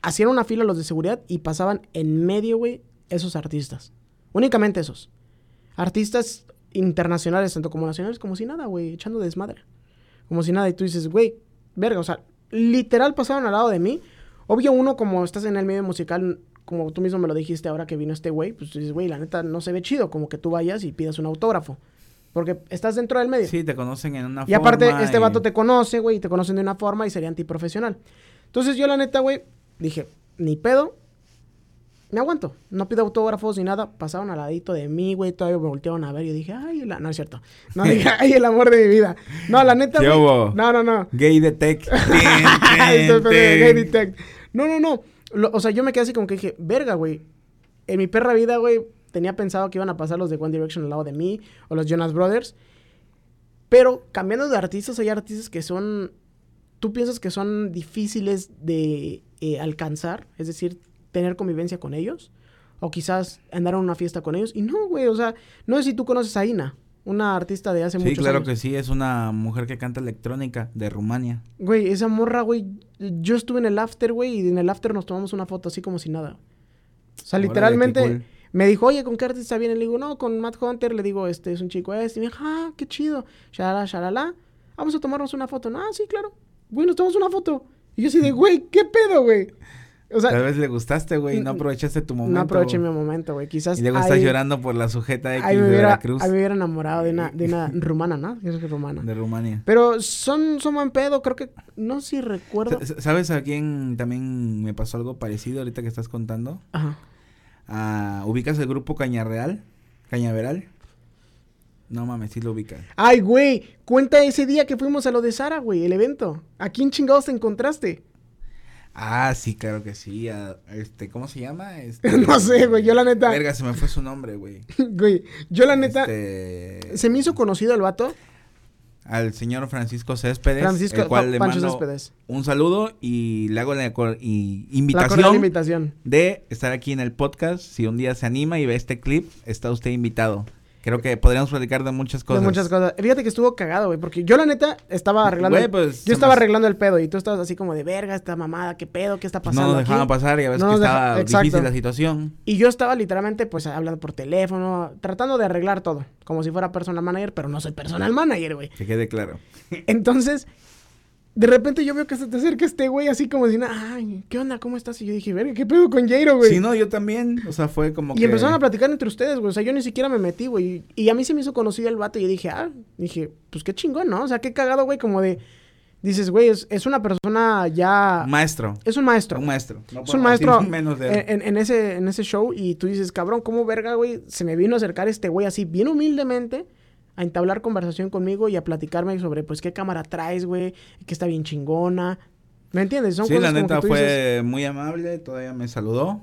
hacían una fila los de seguridad y pasaban en medio, güey, esos artistas. Únicamente esos. Artistas internacionales, tanto como nacionales, como si nada, güey, echando desmadre. Como si nada. Y tú dices, güey, verga, o sea, literal pasaron al lado de mí. Obvio, uno, como estás en el medio musical, como tú mismo me lo dijiste ahora que vino este güey, pues tú dices, güey, la neta no se ve chido, como que tú vayas y pidas un autógrafo. Porque estás dentro del medio. sí, te conocen en una Y aparte, forma este y- vato te conoce, güey, y te conocen de una forma y sería antiprofesional. Entonces yo, la neta, güey, dije, ni pedo, me aguanto. No pido autógrafos ni nada. Pasaron al ladito de mí, güey, todavía me voltearon a ver. Y dije, ay, el... no es cierto. No dije, (laughs) ay, el amor de mi vida. No, la neta, ¿Qué güey. hubo? No, no, no. Gay Detect. (laughs) Gay Detect. No, no, no. Lo- o sea, yo me quedé así como que dije, verga, güey. En mi perra vida, güey, tenía pensado que iban a pasar los de One Direction al lado de mí o los Jonas Brothers. Pero cambiando de artistas, hay artistas que son. Tú piensas que son difíciles de eh, alcanzar, es decir, tener convivencia con ellos. O quizás andar a una fiesta con ellos. Y no, güey, o sea, no sé si tú conoces a Ina, una artista de hace Sí, muchos claro años. que sí, es una mujer que canta electrónica de Rumania. Güey, esa morra, güey. Yo estuve en el after, güey, y en el after nos tomamos una foto así como si nada. O sea, Órale, literalmente cool. me dijo, oye, ¿con qué artista viene? Le digo, no, con Matt Hunter. Le digo, este es un chico este. Y me dijo, ah, qué chido. Shalala, shalala. Vamos a tomarnos una foto. No, ah, sí, claro. Güey, nos tomamos una foto. Y yo así de, güey, ¿qué pedo, güey? O sea, Tal vez le gustaste, güey, y no aprovechaste tu momento. no aproveché mi momento, güey. Quizás Y luego estás ahí- llorando por la sujeta X de Veracruz. ahí me hubiera enamorado de una, (laughs) de una rumana, ¿no? Es rumana. De Rumania. Pero son, son buen pedo, creo que, no sé si recuerdo. Sa- ¿Sabes a quién también me pasó algo parecido ahorita que estás contando? Ajá. Ah, ¿Ubicas el grupo Cañarreal? Cañaveral. No mames, sí lo ubicas. Ay, güey, cuenta ese día que fuimos a lo de Sara, güey, el evento. ¿A quién chingados te encontraste? Ah, sí, claro que sí. a- este, ¿cómo se llama? (laughs) Este, no sé, güey, yo la neta, Verga, se me fue su nombre, güey. (laughs) güey, yo la neta, Este, se me hizo conocido el vato, al señor Francisco Céspedes, Francisco el cual Pa- le Pancho mando Céspedes. un saludo y le hago la y invitación. de estar aquí en el podcast. Si un día se anima y ve este clip, está usted invitado. Creo que podríamos platicar de muchas cosas. De muchas cosas. Fíjate que estuvo cagado, güey, porque yo la neta estaba arreglando. Güey, pues, yo estaba arreglando el pedo y tú estabas así como de verga, esta mamada, qué pedo, qué está Pues pasando. no nos dejaban aquí?". pasar, ya ves No que deja- estaba exacto. difícil la situación. Y yo estaba literalmente, pues, hablando por teléfono, tratando de arreglar todo, como si fuera personal manager, pero no soy personal manager, güey. Que quede claro. Entonces, De repente yo veo que se te acerca este güey así como diciendo, ay, ¿qué onda? ¿Cómo estás? Y yo dije, verga, ¿qué pedo con Jairo, güey? Sí, no, yo también. O sea, fue como y que... empezaron a platicar entre ustedes, güey. O sea, yo ni siquiera me metí, güey. Y a mí se me hizo conocido el vato y yo dije, ah, dije, pues qué chingón, ¿no? O sea, qué cagado, güey, como de... Dices, güey, es, es una persona ya... Maestro. Es un maestro. Un maestro. No es un maestro (laughs) menos de en, en ese, en ese show y tú dices, cabrón, ¿cómo verga, güey? Se me vino a acercar este güey así, bien humildemente, a entablar conversación conmigo y a platicarme sobre, pues, qué cámara traes, güey, que está bien chingona. ¿Me entiendes? Son sí, cosas la como que neta tú fue dices, muy amable, todavía me saludó.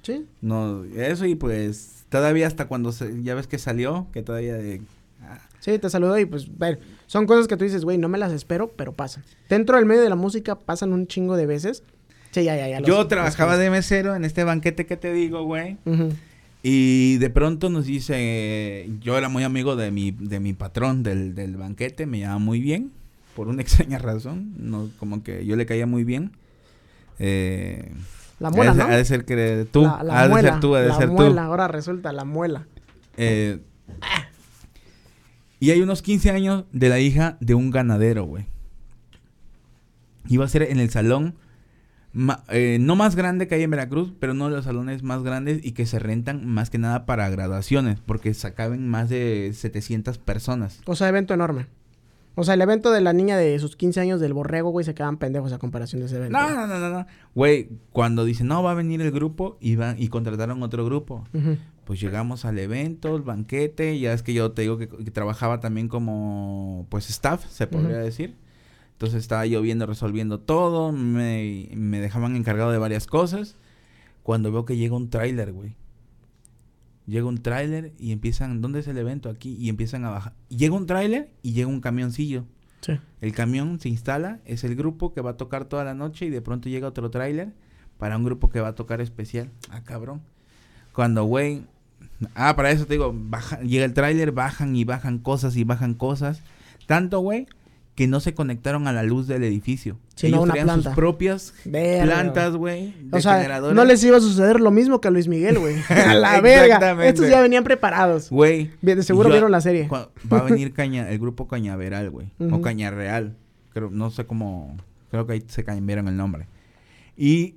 Sí. No, eso y pues todavía hasta cuando se, ya ves que salió, que todavía de... ah, Sí, te saludo y pues, ver, son cosas que tú dices, güey, no me las espero, pero pasan. Dentro del medio de la música pasan un chingo de veces. Sí, ya, ya, ya. Yo trabajaba de mesero en este banquete que te digo, güey. Y de pronto nos dice, yo era muy amigo de mi, de mi patrón del, del banquete, me llama muy bien, por una (laughs) extraña razón, no, como que yo le caía muy bien. Eh, La muela, ha de- ¿no? Ha de ser que tú, La, la ha de muela, ser tú, ha de la ser muela, tú. ahora resulta la muela. Eh, y hay unos 15 años de la hija de un ganadero, güey. Iba a ser en el salón, ma- eh, no más grande que hay en Veracruz, pero uno de los salones más grandes y que se rentan más que nada para graduaciones, porque se caben más de 700 personas. O sea, evento enorme. O sea, el evento de la niña de sus 15 años del borrego, güey, se quedan pendejos a comparación de ese evento. No, no, no, no. Güey, cuando dicen, no, va a venir el grupo y, van, y contrataron otro grupo. Pues llegamos al evento, el banquete, ya es que yo te digo que, que trabajaba también como, pues, staff, se podría decir. Entonces estaba yo viendo, resolviendo todo, me, me dejaban encargado de varias cosas. Cuando veo que llega un tráiler, güey. Llega un tráiler y empiezan, ¿dónde es el evento? Aquí, y empiezan a bajar. Llega un tráiler y llega un camioncillo. Sí. El camión se instala, es el grupo que va a tocar toda la noche y de pronto llega otro tráiler para un grupo que va a tocar especial. Ah, cabrón. Cuando, güey... Ah, para eso te digo, baja, llega el tráiler, bajan y bajan cosas y bajan cosas. Tanto, güey, que no se conectaron a la luz del edificio. Sí, Ellos no, una traían planta. sus propias Verga, plantas, güey, O sea, no les iba a suceder lo mismo que a Luis Miguel, güey. (laughs) a la verga. Estos ya venían preparados. Güey. De seguro yo- vieron la serie. Va a venir (laughs) caña, el grupo Cañaveral, güey. O. Cañarreal. Creo, no sé cómo. Creo que ahí se cambiaron el nombre. Y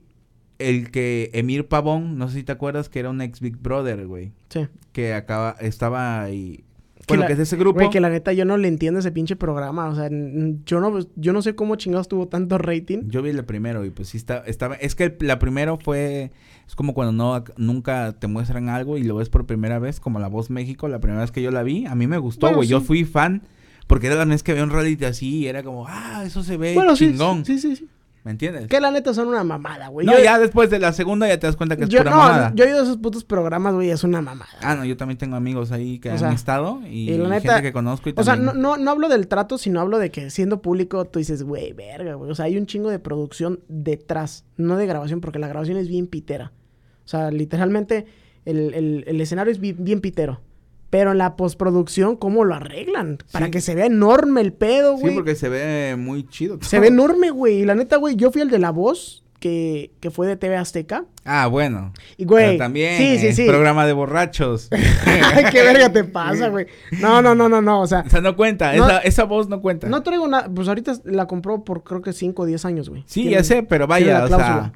el que Emir Pavón, no sé si te acuerdas que era un ex Big Brother, güey. Sí. Que acaba, estaba ahí. Que Bueno, la- que es de ese grupo. Güey, que la neta yo no le entiendo ese pinche programa. O sea, yo no, yo no sé cómo chingados tuvo tanto rating. Yo vi el primero y pues sí está, estaba. Es que el- la primero fue. Es como cuando no nunca te muestran algo y lo ves por primera vez, como La Voz México. La primera vez que yo la vi, a mí me gustó, Bueno, güey. Yo sí. fui fan. Porque era la vez que veía un reality así y era como, ah, eso se ve Bueno, chingón. sí, sí, sí. ¿Me entiendes? Que la neta son una mamada, güey. No, Yo- ya después de la segunda ya te das cuenta que es yo, pura no, mamada. yo he ido a esos putos programas, güey, es una mamada. Ah, no, yo también tengo amigos ahí que O han sea, estado y, y la neta- gente que conozco y O sea, no, no, no hablo del trato, sino hablo de que siendo público tú dices, güey, verga, güey. O sea, hay un chingo de producción detrás, no de grabación, porque la grabación es bien pitera. O sea, literalmente el, el- el escenario es bien, bien pitero. Pero en la postproducción, ¿cómo lo arreglan? Para Sí. que se vea enorme el pedo, Sí, güey. porque se ve muy chido. Se ve enorme, güey. Y la neta, güey, yo fui el de La Voz, que, que fue de TV Azteca. Ah, bueno. Y, güey, Pero también sí, sí, es sí. programa de borrachos. (laughs) Ay, qué verga te pasa, güey. No, no, no, no, no. O sea, o sea, no cuenta. No- esa, esa voz no cuenta. no traigo nada. Pues ahorita la compró por creo que 5 o 10 años, güey. sí, Tiene- ya sé, pero vaya, o sea...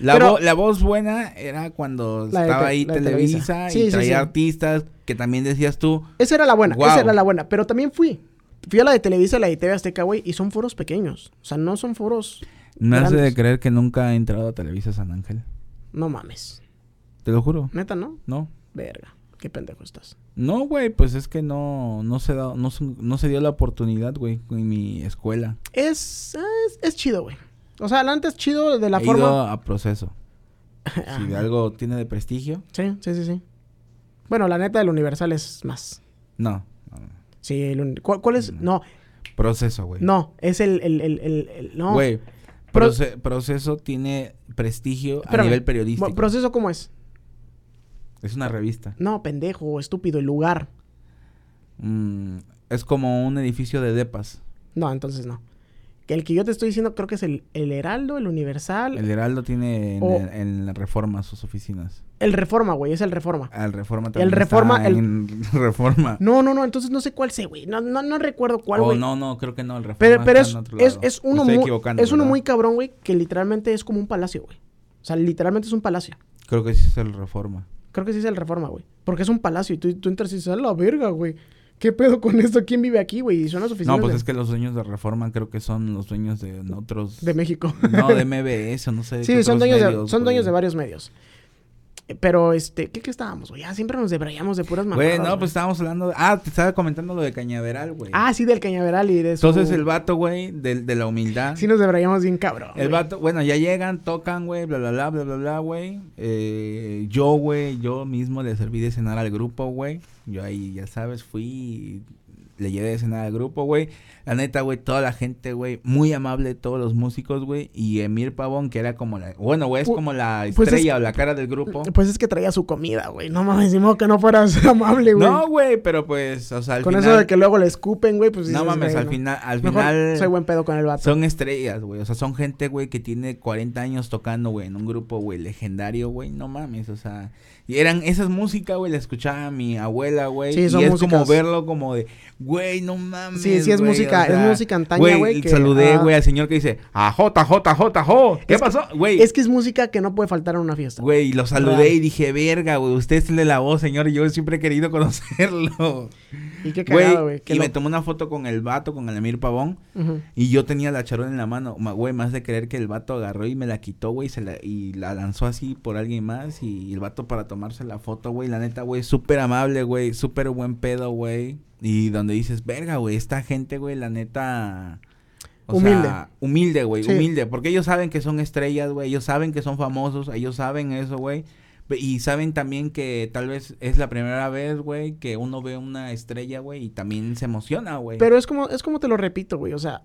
La, Pero- vo- la voz buena era cuando estaba ahí Televisa, Televisa. y Sí, traía sí. artistas que también decías tú, Esa era la buena, esa era la buena. Pero también fui. Fui a la de Televisa, la de TV Azteca, güey, y son foros pequeños. O sea, no son foros. me hace de creer que nunca he entrado a Televisa San Ángel. No mames. Te lo juro. Neta, ¿no? No. Verga. Qué pendejo estás. No, güey, pues es que no, no se da, no, se- no se dio la oportunidad, güey, en mi escuela. Es, es, es chido, güey. O sea, adelante es chido de la He forma. ido a proceso. (laughs) Si de algo tiene de prestigio, Sí, sí, sí, sí. Bueno, la neta del Universal es más. no. no, no. Sí, el ¿cuál, cuál es? No, Proceso, güey. no, es el, el, el, el- no. Güey, Pro- proce- proceso tiene prestigio a nivel periodístico. ¿Proceso cómo es? es una revista. No, pendejo, estúpido, el lugar. Mm, es como un edificio de depas. No, entonces no. Que el que yo te estoy diciendo creo que es el, el Heraldo, el Universal. El Heraldo tiene en, O- en Reforma sus oficinas. El Reforma, güey, es el Reforma. Reforma también. Reforma, está el- en (laughs) Reforma. No, no, no, entonces no sé cuál sé, güey. No, no, no recuerdo cuál, Oh, güey. no, no, creo que no. El Reforma pero pero está es, en otro es, lado. es uno muy, es uno muy cabrón, güey, que literalmente es como un palacio, güey. O sea, literalmente es un palacio. Creo que sí es el Reforma. Creo que sí es el Reforma, güey. Porque es un palacio y tú, tú entras y dices, a la verga, güey. ¿Qué pedo con esto? ¿Quién vive aquí, güey? Y son las oficinas No, pues de, es que los dueños de Reforma creo que son los dueños de otros... de México. No, de (laughs) MBS o no sé. sí, son dueños, de, son dueños de varios medios. Pero, este, ¿qué, qué estábamos, güey? Ya siempre nos debrayamos de puras mamadas. Güey, no, güey. pues estábamos hablando... de- Ah, te estaba comentando lo de Cañaveral, güey. Ah, sí, del cañaveral y de eso. Entonces el vato, güey, de, de la humildad. Sí nos debrayamos bien cabrón. El güey. vato, bueno, ya llegan, tocan, güey, bla, bla, bla, bla, bla, bla, güey. Eh, yo, güey, yo mismo le serví de cenar al grupo, güey. Yo ahí, ya sabes, fui y le llevé de cenar al grupo, güey. La neta, güey, toda la gente, güey, muy amable, todos los músicos, güey. Y Emir Pavón, que era como la, bueno, güey, es como la pues es- estrella o la cara del grupo. Pues es que traía su comida, güey. No mames, modo que no fueras (laughs) amable, güey. No, güey, pero pues, o sea, al Con final... eso de que luego le escupen, güey, pues No mames, al no. final, al Mejor final... soy buen pedo con el vato. Son estrellas, güey. O sea, son gente, güey, que tiene 40 años tocando, güey, en un grupo, güey, legendario, güey. No mames, o sea. Y eran esas músicas, güey, la escuchaba mi abuela, güey. Sí, y son es músicas- como verlo como de, güey, no mames. Sí, sí es güey, música- o sea, es música antaña, güey, saludé, ah. güey, al señor que dice, a J, J, J, J. ¿Qué pasó? Güey. Es que es música que no puede faltar en una fiesta. Güey, lo saludé y dije, verga, güey, usted es el de la voz, señor, y yo siempre he querido (laughs) conocerlo. Y qué cagado, Güey, y lo- me tomé una foto con el vato, con el Emir Pavón. Y yo tenía la charola en la mano, ma- güey, más de creer que el vato agarró y me la quitó, güey, se la, y la lanzó así por alguien más. Y el vato para tomarse la foto, güey, la neta, güey, súper amable, güey, súper buen pedo, güey. Y donde dices, verga, güey, esta gente, güey, la neta... o Humilde. sea, humilde, güey, Sí. humilde. Porque ellos saben que son estrellas, güey, ellos saben que son famosos, ellos saben eso, güey. Y saben también que tal vez es la primera vez, güey, que uno ve una estrella, güey, y también se emociona, güey. Pero es como, es como te lo repito, güey. O sea,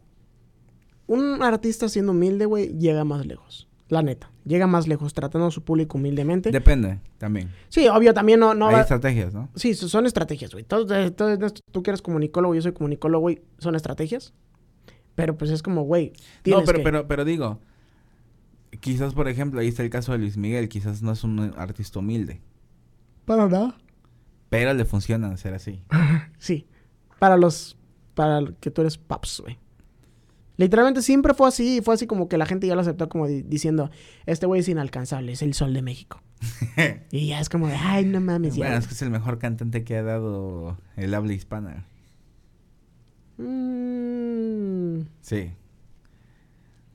un artista siendo humilde, güey, llega más lejos. La neta. Llega más lejos, tratando a su público humildemente. Depende, también. Sí, obvio, también no, no Hay va- estrategias, ¿no? Sí, so- son estrategias, güey. Todo, eh, todo esto- tú que eres comunicólogo, yo soy comunicólogo, güey. Son estrategias. Pero pues es como, güey. No, tienes pero, que- pero, pero digo, quizás, por ejemplo, ahí está el caso de Luis Miguel, quizás no es un artista humilde, Para nada. pero le funciona ser así. (laughs) Sí. Para los. Para el- que tú eres paps, güey. Literalmente siempre fue así. Fue así como que la gente ya lo aceptó como di- diciendo: Este güey es inalcanzable, es el sol de México. (laughs) y ya es como de, ay, no mames, ya. bueno, es que es el mejor cantante que ha dado el habla hispana. Mm, Sí.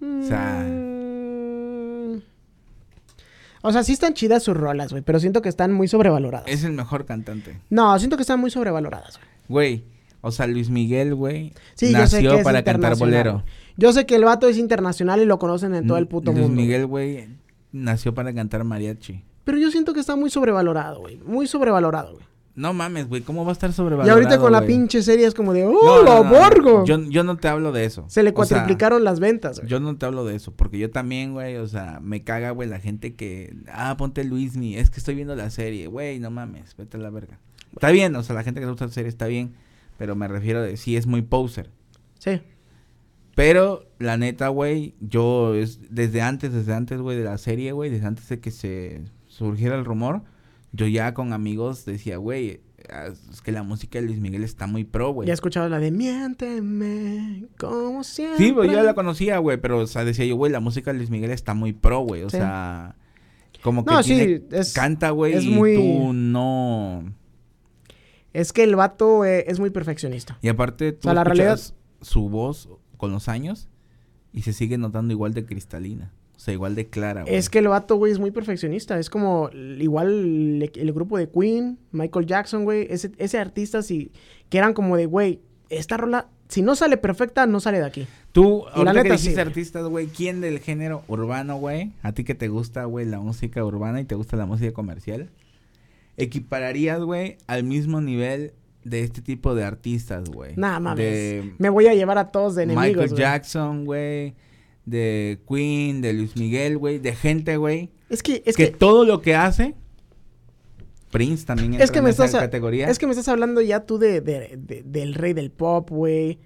O sea- mm. O sea, sí están chidas sus rolas, güey, pero siento que están muy sobrevaloradas. Es el mejor cantante. No, siento que están muy sobrevaloradas, güey. Güey, o sea, Luis Miguel, güey, Sí, nació para cantar bolero. Yo sé que el vato es internacional y lo conocen en todo el puto Luis mundo. Miguel, güey, nació para cantar mariachi. Pero yo siento que está muy sobrevalorado, güey. Muy sobrevalorado, güey. No mames, güey, ¿cómo va a estar Y sobrevalorado? ahorita con la pinche serie es como de, ¡oh, No, no, borgo! Yo, yo no te hablo de eso. Se le O sea, cuatriplicaron las ventas, güey. Yo no te hablo de eso, porque yo también, güey, o sea, me caga, güey, la gente que, ah, ponte Luismi, es que estoy viendo la serie, güey, no mames, vete a la verga. Está bien, o sea, la gente que le gusta la serie está bien, pero me refiero de, sí es muy poser. Sí. Pero, la neta, güey, yo, es, desde antes, desde antes, güey, de la serie, güey, desde antes de que se surgiera el rumor, yo ya con amigos decía, güey, es que la música de Luis Miguel está muy pro, güey. Ya escuchado la de Miénteme, como siempre. Sí, pues yo ya la conocía, güey, pero, o sea, decía yo, güey, la música de Luis Miguel está muy pro, güey, o Sí. sea, como que No, tiene- sí, es, canta, güey, y muy- tú no... es que el vato eh, es muy perfeccionista. Y aparte, tú sea, la escuchas su voz con los años y se sigue notando igual de cristalina, o sea, igual de clara, güey. Es que el vato, güey, es muy perfeccionista. Es como igual el, el grupo de Queen, Michael Jackson, güey. Ese, ese artista, sí, que eran como de, güey, esta rola, si no sale perfecta, no sale de aquí. Tú, Y la ahorita que sí, artistas, güey, ¿quién del género urbano, güey? A ti que te gusta, güey, la música urbana y te gusta la música comercial, equipararías, güey, al mismo nivel de este tipo de artistas, güey. Nah, mames. De Me voy a llevar a todos de enemigos, Michael. Jackson, güey, de Queen, de Luis Miguel, güey, de gente, güey, Es que, es que, que, todo lo que hace, Prince también entra es que en me esa estás, categoría. es que me estás hablando ya tú de, de- de- del rey del pop, güey.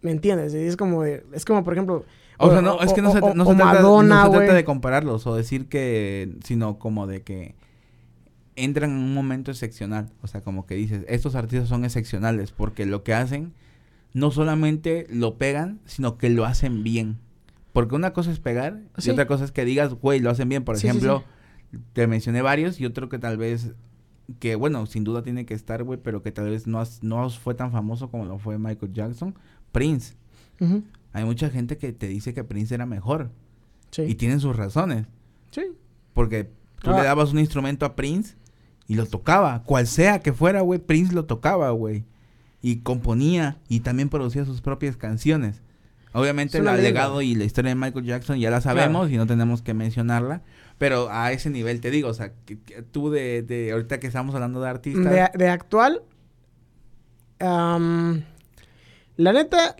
¿Me entiendes? Es como de, es como por ejemplo... O, sea, no, es que no se, no se o trata, Madonna, no se trata de compararlos o decir que, sino como de que entran en un momento excepcional. O sea, como que dices, estos artistas son excepcionales porque lo que hacen no solamente lo pegan, sino que lo hacen bien. Porque una cosa es pegar Sí. y otra cosa es que digas, güey, lo hacen bien. Por Sí, sí, ejemplo, te mencioné varios y otro que tal vez, que bueno, sin duda tiene que estar, güey, pero que tal vez no, has- no fue tan famoso como lo fue Michael Jackson, Prince. Hay mucha gente que te dice que Prince era mejor. Sí. Y tienen sus razones. Sí. Porque tú Ah. le dabas un instrumento a Prince y lo tocaba. Cual sea que fuera, güey, Prince lo tocaba, güey. Y componía y también producía sus propias canciones. Obviamente el legado y la historia de Michael Jackson ya la sabemos y no tenemos que mencionarla. Pero a ese nivel te digo, o sea, que- que tú de, de ahorita que estamos hablando de artistas. De, de actual, la neta,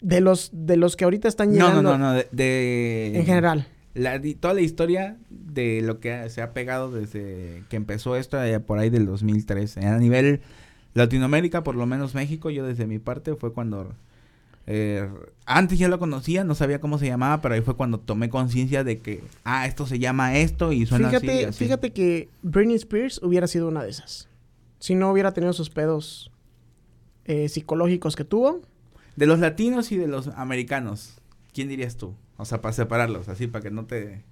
de los, de los que ahorita están no, llegando no, no, no, de, de- en general. La, toda la historia de lo que se ha pegado desde que empezó esto allá por ahí del 2003. A nivel Latinoamérica, por lo menos México, yo desde mi parte fue cuando... eh, antes ya lo conocía, no sabía cómo se llamaba, pero ahí fue cuando tomé conciencia de que, ah, esto se llama esto y suena así. Fíjate, así. fíjate que Britney Spears hubiera sido una de esas. Si no hubiera tenido sus pedos eh, psicológicos que tuvo. De los latinos y de los americanos, ¿quién dirías tú? O sea, para separarlos, así, para que no te...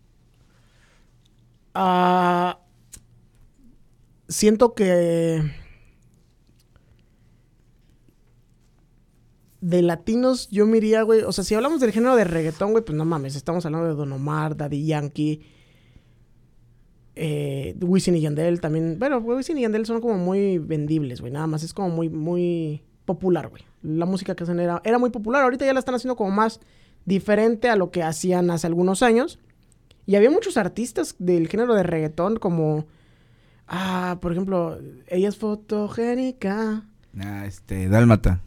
ah, siento que de latinos yo me iría, güey. O sea, si hablamos del género de reggaetón, güey, pues no mames. Estamos hablando de Don Omar, Daddy Yankee, eh, Wisin y Yandel también. Bueno, Wisin y Yandel son como muy vendibles, güey. Nada más es como muy, muy popular, güey. La música que hacen era muy popular. Ahorita ya la están haciendo como más diferente a lo que hacían hace algunos años. Y había muchos artistas del género de reggaetón como... Ah, por ejemplo, ella es fotogénica. Ah, este, Dálmata.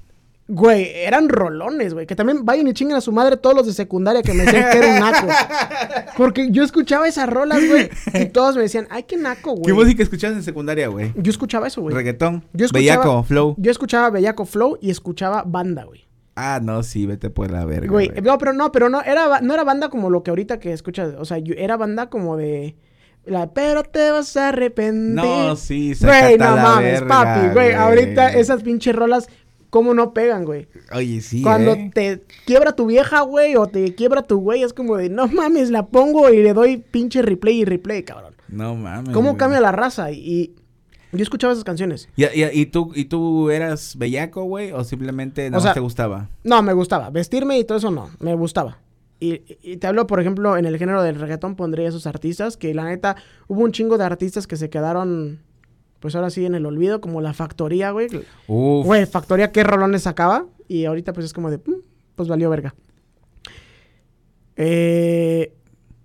Güey, eran rolones, güey. Que también vayan y chinguen a su madre todos los de secundaria que me decían que era un naco. (laughs) Porque yo escuchaba esas rolas, güey. Y (laughs) todos me decían, ay, qué naco, ¿Qué güey. música escuchabas en secundaria, güey? Yo escuchaba eso, güey. Reggaetón, Yo escuchaba- bellaco, flow. Yo escuchaba Bellaco Flow y escuchaba banda, güey. Ah, no, sí, vete por la verga. Güey, güey. no, pero no, pero no era, no era banda como lo que ahorita que escuchas. O sea, yo- era banda como de. La, pero te vas a arrepentir. No, sí, Güey, no la mames, verga, papi, güey. Ahorita esas pinches rolas, ¿cómo no pegan, güey? Oye, sí, Cuando ¿eh? te quiebra tu vieja, güey, o te quiebra tu güey, es como de, no mames, la pongo y le doy pinche replay y replay, cabrón. No mames. ¿Cómo güey. cambia la raza? Y yo escuchaba esas canciones. ¿Y, y, y tú, ¿Y tú eras bellaco, güey? ¿O simplemente no sea- te gustaba? No, me gustaba. Vestirme y todo eso no, me gustaba. Y, y te hablo, por ejemplo, en el género del reggaetón pondría esos artistas, que la neta, hubo un chingo de artistas que se quedaron, pues ahora sí, en el olvido, como la Factoría, güey. Uf. Güey, Factoría, ¿qué rolones sacaba? Y ahorita pues es como de, "Mm, pues valió verga. Eh,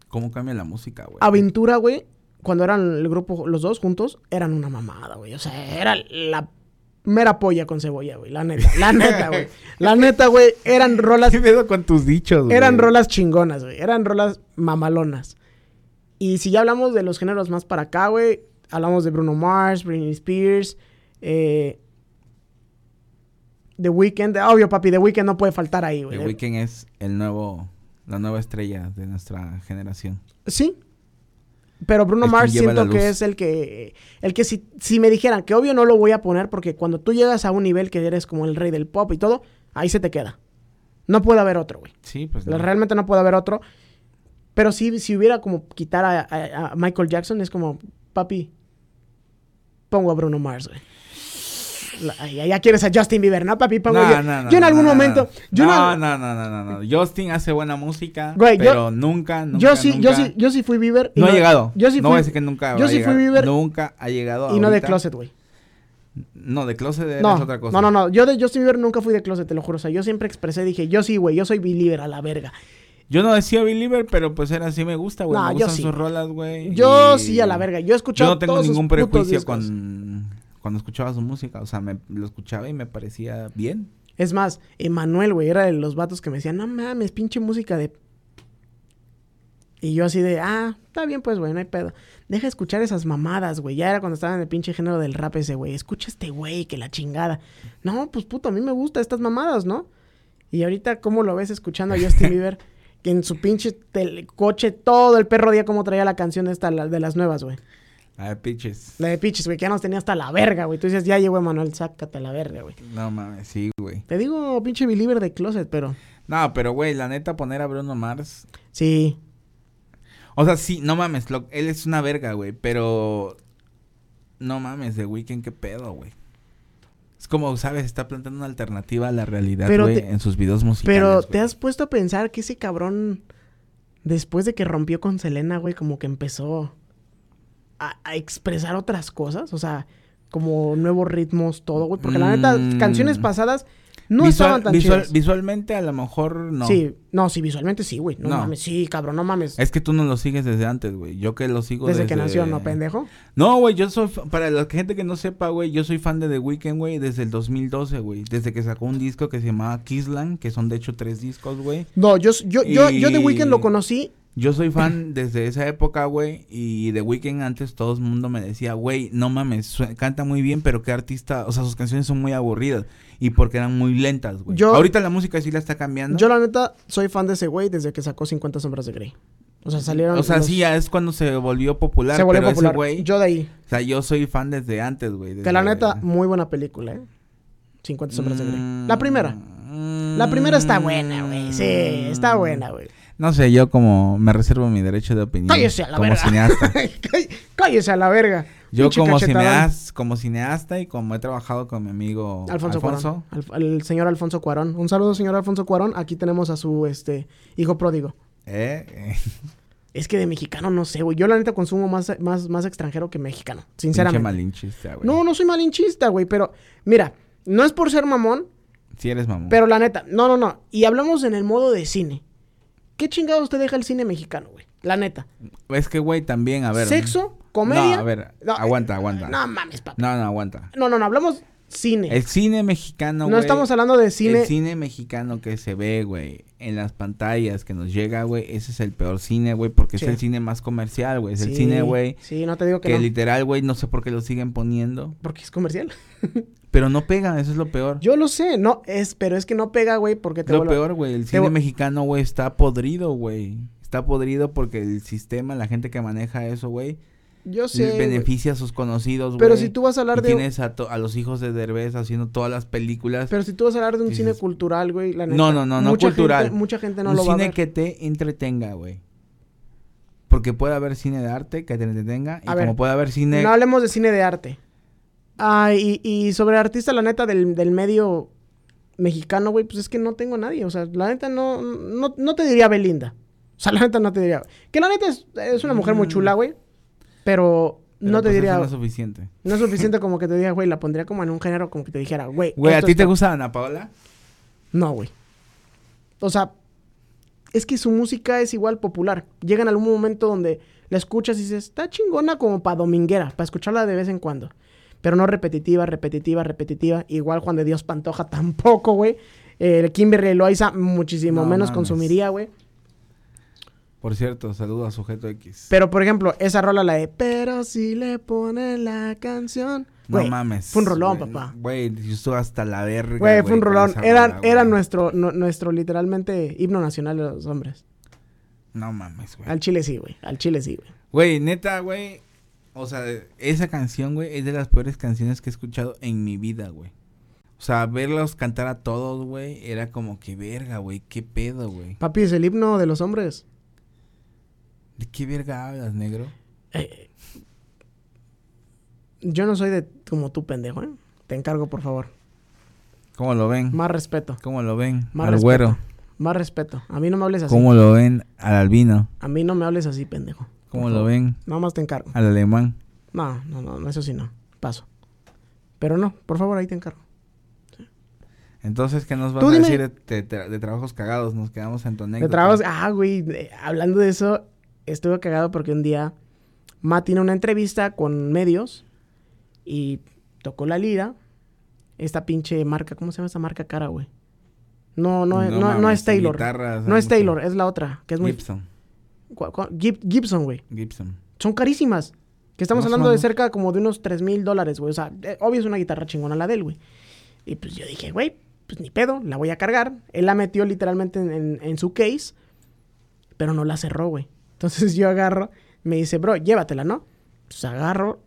¿Cómo cambia la música, güey? Aventura, güey, cuando eran el grupo, los dos juntos, eran una mamada, güey. O sea, era la mera polla con cebolla, güey. La neta, la neta, güey. La neta, güey, eran (laughs) rolas ¿Qué pedo con tus dichos, güey? Eran rolas chingonas, güey. Eran rolas mamalonas. Y si ya hablamos de los géneros más para acá, güey, hablamos de Bruno Mars, Britney Spears, eh, The Weeknd. Obvio, papi, The Weeknd no puede faltar ahí, güey. The Weeknd es el nuevo... La nueva estrella de nuestra generación. Sí. Pero Bruno Mars siento que es el que... El que si, si me dijeran que obvio no lo voy a poner porque cuando tú llegas a un nivel que eres como el rey del pop y todo, ahí se te queda. No puede haber otro, güey. Sí, pues no. Realmente no puede haber otro. Pero sí, si hubiera como quitar a, a- a Michael Jackson, es como, papi, pongo a Bruno Mars, güey. Ya, ya quieres a Justin Bieber, ¿no, papi? Pongo No, yo, no, no, yo en algún no, no, momento... No, Yo no, no, no, no, no, no. Justin hace buena música, Güey, yo- pero nunca, nunca, yo sí, yo nunca- sí, yo sí fui Bieber. y No, ha llegado. Yo sí no fui, voy a decir que nunca yo sí fui. Bieber Nunca ha llegado y no de closet, güey. No, de closet es No, otra cosa. no, no, no. Yo de Justin Bieber nunca fui de closet, te lo juro. O sea, yo siempre expresé, dije, yo sí, güey, yo soy believer a la verga. Yo no decía Believer, pero pues era así me gusta, güey. No, me yo gustan sí, sus rolas, güey. Yo y sí a la verga. Yo he Yo escuchado no tengo todos ningún prejuicio con cuando escuchaba su música, o sea, me lo escuchaba y me parecía bien. Es más, Emanuel, güey, era de los vatos que me decían, no mames, pinche música de... Y yo así de, ah, está bien pues, güey, no hay pedo. Deja de escuchar esas mamadas, güey. Ya era cuando estaba en el pinche género del rap ese, güey. Escucha este güey, que la chingada. No, pues puto, a mí me gustan estas mamadas, ¿no? Y ahorita, ¿cómo lo ves escuchando a Justin (laughs) Bieber? Que en su pinche coche todo el perro día como traía la canción esta la- de las nuevas, güey. A ver, pitches. La de Piches, güey, que ya nos tenía hasta la verga, güey. Tú dices, ya llegó Emanuel, sácate a la verga, güey. No mames, sí, güey. Te digo, pinche believer de closet, pero... No, pero güey, la neta poner a Bruno Mars. Sí. O sea, sí, no mames, lo- él es una verga, güey, pero no mames, The Weeknd qué pedo, güey. Es como, sabes, está planteando una alternativa a la realidad, güey, te- en sus videos musicales. Pero te has puesto a pensar que ese cabrón, después de que rompió con Selena, güey, como que empezó a, a expresar otras cosas, o sea, como nuevos ritmos, todo, güey, porque la neta, Mm. canciones pasadas no Visual- estaban tan visual- chidas. Visualmente a lo mejor no. Sí, no, sí, visualmente sí, güey, no, No. mames, sí, cabrón, no mames. Es que tú no lo sigues desde antes, güey. Yo que lo sigo Desde desde... que nació, ¿no, pendejo? No, güey, yo soy... Para la gente que no sepa, güey, yo soy fan de The Weeknd, güey, desde el 2012, güey. Desde que sacó un disco que se llamaba Kissland, que son de hecho tres discos, güey. No, yo, yo, yo, yo The Y- Weeknd lo conocí, Yo soy fan desde esa época, güey. Y The Weeknd antes todo el mundo me decía, güey, no mames, canta muy bien, pero qué artista... O sea, sus canciones son muy aburridas. Y porque eran muy lentas, güey. Yo- Ahorita la música sí la está cambiando. yo la neta soy fan de ese güey desde que sacó 50 sombras de Grey. O sea, salieron O sea, los- sí, ya es cuando se volvió popular. se volvió pero popular. Ese güey, yo de ahí. O sea, yo soy fan desde antes, güey. Que la neta, muy buena película, ¿eh? 50 sombras de Grey. Mm, La primera. La primera está buena, güey. Sí, está buena, güey. No sé, yo como me reservo mi derecho de opinión. Cállese a la como verga. cineasta. (laughs) Cáll- Cállese a la verga. Yo Pinche como cachetadón. cineasta, como cineasta y como he trabajado con mi amigo Alfonso, Alfonso, Cuarón. Al- el señor Alfonso Cuarón. Un saludo, señor Alfonso Cuarón. Aquí tenemos a su este hijo pródigo. eh, eh, (laughs) Es que de mexicano no sé, güey. Yo la neta consumo más, más, más extranjero que mexicano. pinche Sinceramente. malinchista, güey. No, no soy malinchista, güey. Pero, mira, no es por ser mamón, Si eres mamón. pero la neta, no, no, no. Y hablamos en el modo de cine. ¿Qué chingados te deja el cine mexicano, güey? La neta. Es que, güey, también, a ver. ¿Sexo? ¿Comedia? No, a ver, No, aguanta, aguanta. No mames, papá. No, no, aguanta. No, no, no, hablamos cine. El cine mexicano, no estamos hablando de cine. El cine mexicano que se ve, güey, en las pantallas que nos llega, güey, ese es el peor cine, güey, porque Sí. es el cine más comercial, güey. Es el cine, güey, Sí, no te digo que, que no. literal, güey, no sé por qué lo siguen poniendo. Porque es comercial. (laughs) Pero no pegan, eso es lo peor. Yo lo sé, no, es, pero es que no pega, güey, porque te lo vuelvo- peor, güey, el cine mexicano, güey, está podrido, güey. Está podrido porque el sistema, la gente que maneja eso, güey, Yo sé. beneficia a sus conocidos, güey. Pero si tú vas a hablar Y de. tienes a, to- a los hijos de Derbez haciendo todas las películas. Pero si tú vas a hablar de un Dices- cine cultural, güey, la neta. No, no, no, no mucha cultural. gente- mucha gente no un lo va a cine ver. que te entretenga, güey. Porque puede haber cine de arte que te entretenga. Y A ver, como puede haber cine. No hablemos de cine de arte. Ah, y, y sobre artista, la neta, del, del medio mexicano, güey, pues es que no tengo a nadie. O sea, la neta no, no, no te diría Belinda. O sea, la neta no te diría. Que la neta es, es una mujer muy Mm. chula, güey. Pero, pero no te pues diría. no es suficiente. No es suficiente como que te diga, güey, la pondría como en un género como que te dijera, güey. Güey, ¿a ti te gusta Ana Paola? No, güey. O sea, es que su música es igual popular. Llega en algún momento donde la escuchas y dices, está chingona como para dominguera, para escucharla de vez en cuando. Pero no repetitiva, repetitiva, repetitiva. Igual Juan de Dios Pantoja (laughs) tampoco, güey. El Kimberly Loaiza muchísimo No menos mames. consumiría, güey. Por cierto, saludo a Sujeto X. Pero, por ejemplo, esa rola, la de Pero si le ponen la canción. no mames. Fue un rolón, papá. Güey, yo hasta la verga. Güey, fue un rolón. Era, rola, era nuestro, nu- nuestro literalmente himno nacional de los hombres. No mames, güey. Al chile sí, güey. Al chile sí, güey. Güey, neta, güey. O sea, esa canción, güey, es de las peores canciones que he escuchado en mi vida, güey. O sea, verlos cantar a todos, güey, era como que verga, güey, qué pedo, güey. Papi, es el himno de los hombres. ¿De qué verga hablas, negro? Eh, yo no soy de como tú, pendejo, ¿eh? Te encargo, por favor. ¿Cómo lo ven? Más respeto. ¿Cómo lo ven? Más al respeto. güero. Más respeto. A mí no me hables así. ¿Cómo lo ven? Al albino. A mí no me hables así, pendejo. ¿Cómo lo ven? Nada más te encargo. Al alemán. No, no, no, no, eso sí no. Paso. Pero no, por favor, ahí te encargo. Entonces, ¿qué nos vas a decir de, de- de trabajos cagados? Nos quedamos en tu anécdota. De trabajos. Ah, güey. hablando de eso, estuve cagado porque un día Matt tiene una entrevista con medios y tocó la lira. Esta pinche marca, ¿cómo se llama esta marca cara, güey? No, no, no, no, mames, es Taylor. guitarras, No es mucho. Taylor, es la otra, que es muy... Gibson. Gibson, güey. Gibson. Son carísimas. Que estamos Más hablando de cerca como de unos 3 mil dólares, güey. O sea, eh, obvio es una guitarra chingona la de él, güey. Y pues yo dije, güey, pues ni pedo, la voy a cargar. Él la metió literalmente en, en- en su case, pero no la cerró, güey. Entonces (laughs) yo agarro, me dice, bro, llévatela, ¿no? Pues agarro,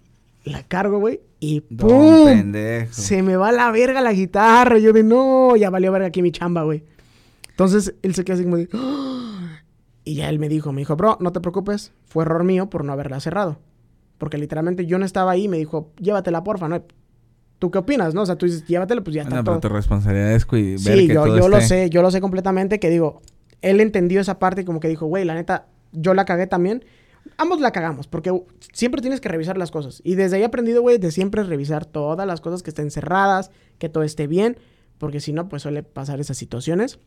la cargo, güey, y ¡pum! pendejo. Se me va a la verga la guitarra. Yo de, no, ya valió verga aquí mi chamba, güey. Entonces él se quedó así como de, "Ah". y ya él me dijo, me dijo, bro, no te preocupes, fue error mío por no haberla cerrado. Porque literalmente yo no estaba ahí me dijo, llévatela, porfa, ¿no? ¿Tú qué opinas, no? O sea, tú dices, llévatela, pues ya está Bueno, pero todo. tu responsabilidad es ver Sí, que yo, todo yo lo sé, yo lo sé completamente que digo, él entendió esa parte y como que dijo, güey, la neta, yo la cagué también. Ambos la cagamos, porque siempre tienes que revisar las cosas. Y desde ahí he aprendido, güey, de siempre revisar todas las cosas que estén cerradas, que todo esté bien, porque si no, pues suele pasar esas situaciones.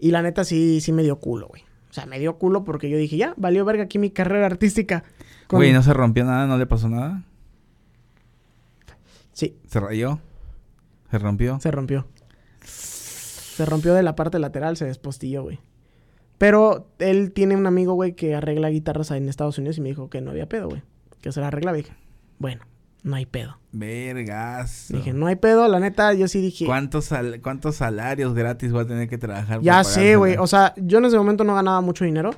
Y la neta sí, sí me dio culo, güey. O sea, me dio culo porque yo dije, ya, valió verga aquí mi carrera artística. Con- Güey, ¿no se rompió nada? ¿No le pasó nada? Sí, ¿Se rayó? ¿Se rompió? Se rompió. Se rompió de la parte lateral, se despostilló, güey. Pero él tiene un amigo, güey, que arregla guitarras en Estados Unidos y me dijo que no había pedo, güey. Que se la arreglaba. Y dije, bueno, no hay pedo. Vergas. Dije, no hay pedo, la neta, yo sí dije. ¿Cuántos, sal- ¿Cuántos salarios gratis voy a tener que trabajar? Ya sé, güey. O sea, yo en ese momento no ganaba mucho dinero.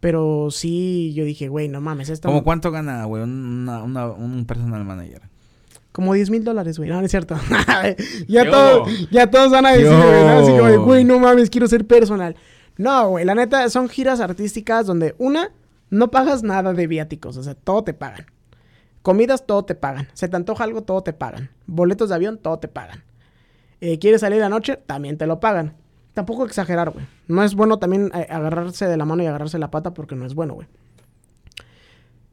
Pero sí, yo dije, güey, no mames, esto. ¿Cómo cuánto gana, güey, un, una- una- un personal manager? Como 10 mil dólares, güey. No, no es cierto. (laughs) ya, todos, ya todos van a decir, güey, ¿no? Así como de, güey, no mames, quiero ser personal. No, güey, la neta, son giras artísticas donde, una, no pagas nada de viáticos. O sea, todo te pagan. Comidas, todo te pagan. Se te antoja algo, todo te pagan. Boletos de avión, todo te pagan. Eh, ¿Quieres salir la noche? También te lo pagan. Tampoco exagerar, güey. No es bueno también eh, agarrarse de la mano y agarrarse la pata porque no es bueno, güey.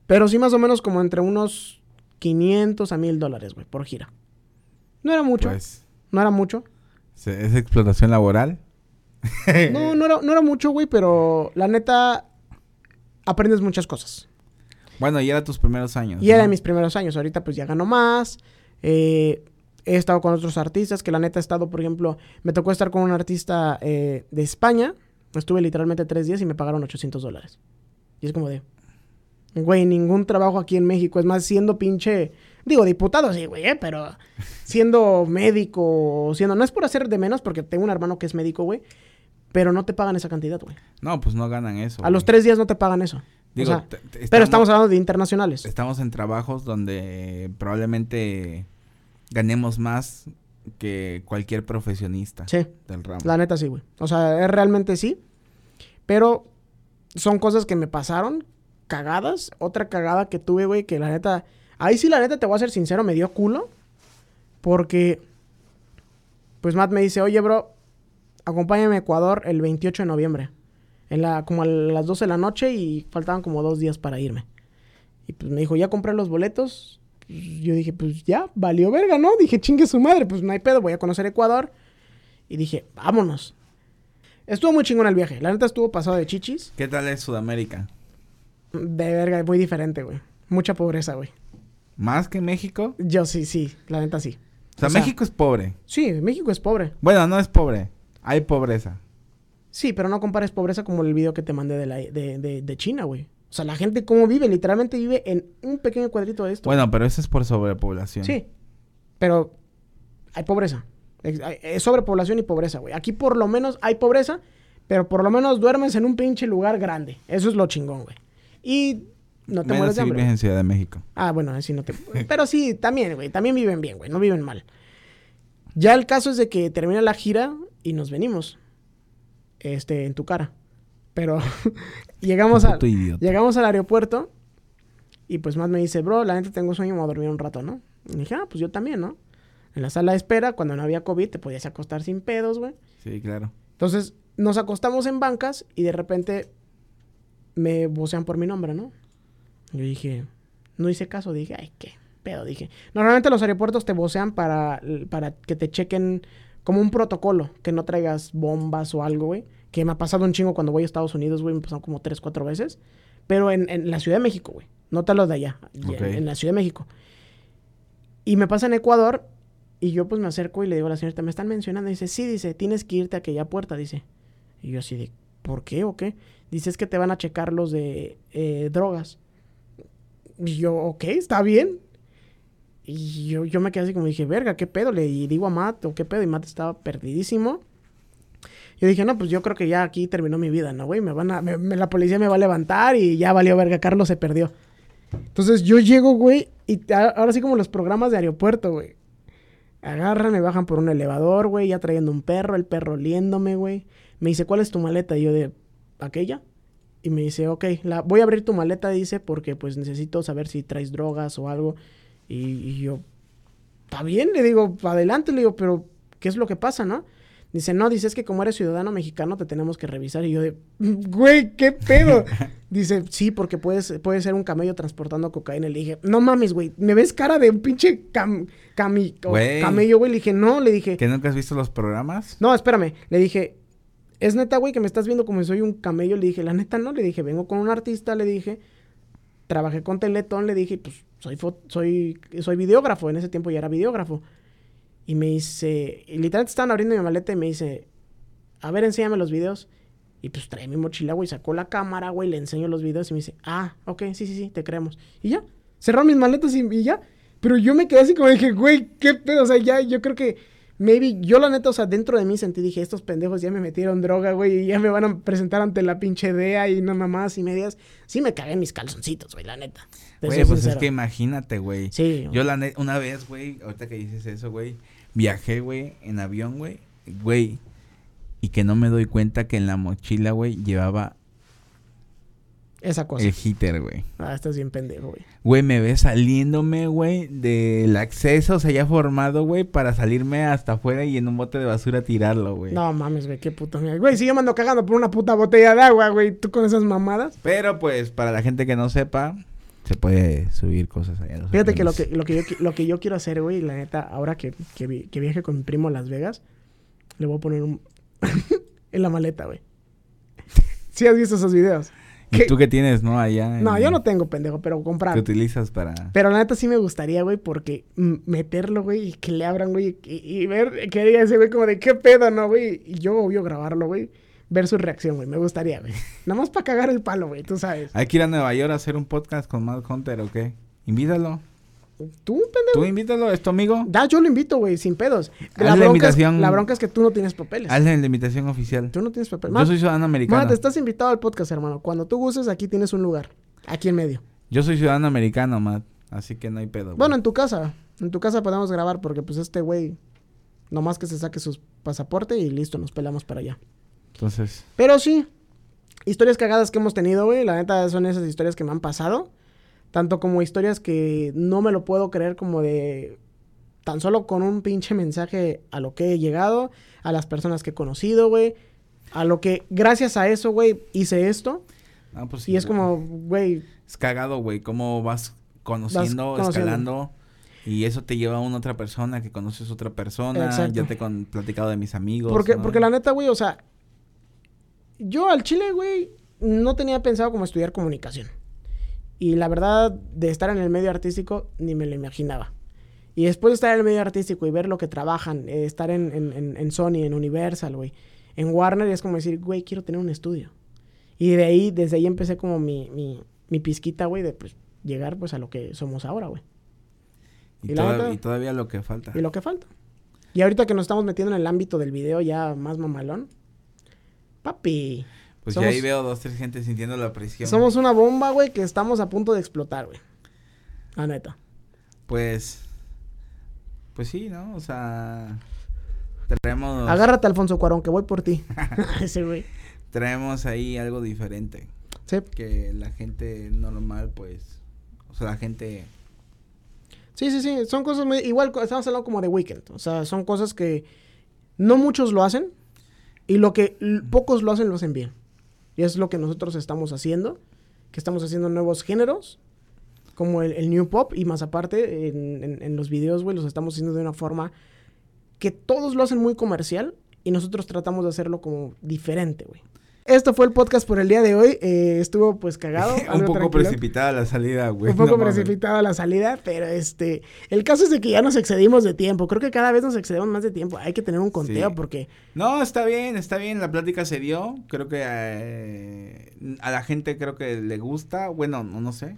Pero sí más o menos como entre unos 500 a 1000 dólares, güey, por gira. No era mucho, Pues, no era mucho. ¿se- ¿es explotación laboral? (laughs) No, no era, no era mucho, güey, pero la neta aprendes muchas cosas. Bueno, y era tus primeros años. Y era mis primeros años. Ahorita pues ya gano más. Eh, he estado con otros artistas que la neta he estado, por ejemplo, me tocó estar con un artista eh, de España. Estuve literalmente tres días y me pagaron 800 dólares. Y es como de, güey, ningún trabajo aquí en México. Es más, siendo pinche, digo, diputado sí, güey, eh, pero siendo médico, siendo, no es por hacer de menos, porque tengo un hermano que es médico, güey, pero no te pagan esa cantidad, güey. No, pues no ganan eso. A los tres días no te pagan eso. Digo, o sea, pero estamos hablando de internacionales. estamos en trabajos donde probablemente ganemos más que cualquier profesionista Sí. del ramo. La neta sí, güey. O sea, es realmente sí. Pero son cosas que me pasaron, cagadas. Otra cagada que tuve, güey, que la neta... Ahí sí, la neta, te voy a ser sincero, me dio culo. Porque, pues Matt me dice, oye, bro, acompáñame a Ecuador el 28 de noviembre. En la, como a las 12 de la noche y faltaban como dos días para irme. Y pues me dijo, ya compré los boletos. Pues, Yo dije, pues ya, valió verga, ¿no? Dije, chingue su madre, pues no hay pedo, voy a conocer Ecuador. Y dije, vámonos. Estuvo muy chingón el viaje. La neta estuvo pasado de chichis. ¿Qué tal es Sudamérica? De verga, muy diferente, güey. Mucha pobreza, güey. ¿Más que México? Yo sí, sí, la neta sí. O sea, O sea- México es pobre. Sí, México es pobre. Bueno, no es pobre. Hay pobreza. Sí, pero no compares pobreza como el video que te mandé de, la, de, de, de China, güey. O sea, la gente cómo vive, literalmente vive en un pequeño cuadrito de esto. Bueno, pero eso es por sobrepoblación. Sí, pero hay pobreza. Es sobrepoblación y pobreza, güey. Aquí por lo menos hay pobreza, pero por lo menos duermes en un pinche lugar grande. Eso es lo chingón, güey. Y no te Menos mueres de hambre. en Ciudad de México. Ah, bueno, así no te... (laughs) Pero sí, también, güey. También viven bien, güey. No viven mal. Ya el caso es de que termina la gira y nos venimos. Este, en tu cara. Pero (laughs) llegamos, a, Puto idiota. llegamos al aeropuerto y pues más me dice, bro, la neta tengo sueño, me voy a dormir un rato, ¿no? Y dije, ah, pues yo también, ¿no? En la sala de espera, cuando no había COVID, te podías acostar sin pedos, güey. Sí, claro. Entonces, nos acostamos en bancas y de repente me vocean por mi nombre, ¿no? Yo dije, no hice caso, dije, ay, qué pedo, dije. Normalmente los aeropuertos te vocean para, para que te chequen como un protocolo, que no traigas bombas o algo, güey. Que me ha pasado un chingo cuando voy a Estados Unidos, güey, me pasaron como tres, cuatro veces. Pero en, en la Ciudad de México, güey. No te los de allá, en, en la Ciudad de México. Y me pasa en Ecuador y yo pues me acerco y le digo a la señorita, ¿me están mencionando? Y dice, sí, dice, tienes que irte a aquella puerta, dice. Y yo así de, ¿por qué o qué? Dice, es que te van a checar los de eh, drogas. Y yo, ok, está bien. Y yo, yo me quedé así como dije, verga, ¿qué pedo? Le y digo a Matt, ¿o qué pedo? Y Matt estaba perdidísimo. Yo dije, no, pues yo creo que ya aquí terminó mi vida, ¿no, güey? Me van a, me- la policía me va a levantar y ya valió verga, Carlos se perdió. Entonces yo llego, güey, y ahora sí como los programas de aeropuerto, güey. Agarran, me bajan por un elevador, güey, ya trayendo un perro, el perro oliéndome, güey. Me dice, ¿cuál es tu maleta? Y yo de, ¿aquella? Y me dice, ok, la, voy a abrir tu maleta, dice, porque pues necesito saber si traes drogas o algo. Y, y yo, está bien, le digo, adelante, le digo, pero ¿qué es lo que pasa, no? Dice, no, dice, es que como eres ciudadano mexicano te tenemos que revisar. Y yo de, (laughs) güey, ¿qué pedo? (laughs) dice, sí, porque puedes, puede ser un camello transportando cocaína. Le dije, no mames, güey, ¿me ves cara de un pinche cam- cami- Güey. camello, güey? Le dije, no, le dije, ¿Que nunca has visto los programas? no, espérame. Le dije, es neta, güey, que me estás viendo como si soy un camello. Le dije, la neta no. Le dije, vengo con un artista. Le dije, trabajé con Teletón. Le dije, pues soy, soy, soy videógrafo. En ese tiempo ya era videógrafo. Y me dice, y literalmente estaban abriendo mi maleta y me dice, a ver, enséñame los videos. Y pues trae mi mochila, güey, sacó la cámara, güey, le enseño los videos y me dice, ah, ok, sí, sí, sí, te creemos. Y ya, cerró mis maletas y, y ya. Pero yo me quedé así como dije, güey, qué pedo, o sea, ya, yo creo que, maybe, yo la neta, o sea, dentro de mí sentí, dije, estos pendejos ya me metieron droga, güey, y ya me van a presentar ante la pinche DEA y no mamás y medias. Sí me cagué en mis calzoncitos, güey, la neta. Güey, pues es que imagínate, güey. Sí. Yo la neta, una vez, güey, ahorita que dices eso, güey, viajé, güey, en avión, güey, güey, y que no me doy cuenta que en la mochila, güey, llevaba Esa cosa. el heater, güey. Ah, estás bien pendejo, güey. Güey, me ves saliéndome, güey, del acceso, o sea, ya formado, güey, para salirme hasta afuera y en un bote de basura tirarlo, güey. No mames, güey, qué puta mierda. Güey, si yo me ando cagando por una puta botella de agua, güey, tú con esas mamadas. Pero, pues, para la gente que no sepa, se puede subir cosas allá. los Fíjate que lo, que lo que yo lo que yo quiero hacer, güey, la neta, ahora que, que viaje con mi primo a Las Vegas, le voy a poner un (laughs) en la maleta, güey. ¿Sí has visto esos videos? ¿Y ¿Qué? tú qué tienes, no? Allá. No, yo no tengo pendejo, pero comprar. utilizas para...? Pero la neta sí me gustaría, güey, porque meterlo, güey, y que le abran, güey, y, y ver que diga ese güey como de qué pedo, ¿no, güey? Y yo, obvio, grabarlo, güey, ver su reacción, güey, me gustaría, güey. (laughs) Nada más para cagar el palo, güey, tú sabes. Hay que ir a Nueva York a hacer un podcast con Matt Hunter, ¿o qué? Invítalo. ¿Tú, pendejo? Tú invítalo, es tu amigo. Da, yo lo invito, güey, sin pedos. Haz La la bronca, es, invitación. la bronca es que tú no tienes papeles. Hazle la invitación oficial. Tú no tienes papeles. Yo soy ciudadano americano. Matt, estás invitado al podcast, hermano. Cuando tú gustes, aquí tienes un lugar. Aquí en medio. Yo soy ciudadano americano, Matt. Así que no hay pedo. güey. Bueno, en tu casa. En tu casa podemos grabar porque, pues, este güey... Nomás que se saque su pasaporte y listo, nos pelamos para allá. Entonces, Pero sí, historias cagadas que hemos tenido, güey. La neta son esas historias que me han pasado. Tanto como historias que no me lo puedo creer como de... Tan solo con un pinche mensaje a lo que he llegado, a las personas que he conocido, güey. A lo que, gracias a eso, güey, hice esto. ah, pues sí, Y es güey. como, güey, Es cagado, güey. Cómo vas conociendo, escalando. Y eso te lleva a una otra persona que conoces otra persona. Exacto. Ya te he con- platicado de mis amigos. Porque, ¿no? porque la neta, güey, o sea, yo al chile, güey, no tenía pensado como estudiar comunicación. Y la verdad, de estar en el medio artístico, ni me lo imaginaba. Y después de estar en el medio artístico y ver lo que trabajan, eh, estar en, en- en- Sony, en Universal, güey, en Warner, es como decir, güey, quiero tener un estudio. Y de ahí, desde ahí empecé como mi, mi, mi pizquita, güey, de pues llegar pues a lo que somos ahora, güey. Y, toda- y todavía lo que falta. Y lo que falta. Y ahorita que nos estamos metiendo en el ámbito del video ya más mamalón. Papi. Pues somos- ya ahí veo dos, tres gente sintiendo la presión. Somos una bomba, güey, que estamos a punto de explotar, güey. La neta. Pues. Pues sí, ¿no? O sea. Traemos. Agárrate, Alfonso Cuarón, que voy por ti. (laughs) (laughs) Ese, güey. Traemos ahí algo diferente. Sí. Que la gente normal, pues. O sea, la gente. Sí, sí, sí. Son cosas muy... Igual estamos hablando como de Weekend. O sea, son cosas que no muchos lo hacen. Y lo que pocos lo hacen, lo hacen bien. Y es lo que nosotros estamos haciendo. Que estamos haciendo nuevos géneros. Como el, New Pop. Y más aparte, en- en los videos, güey, los estamos haciendo de una forma que todos lo hacen muy comercial. Y nosotros tratamos de hacerlo como diferente, güey. Esto fue el podcast por el día de hoy. Eh, estuvo pues cagado. (laughs) un poco precipitada la salida, güey. Un poco no precipitada la salida, pero este, el caso es de que ya nos excedimos de tiempo. Creo que cada vez nos excedemos más de tiempo. Hay que tener un conteo Sí. porque No, está bien, está bien. La plática se dio. Creo que eh, a la gente creo que le gusta. Bueno, no, no sé.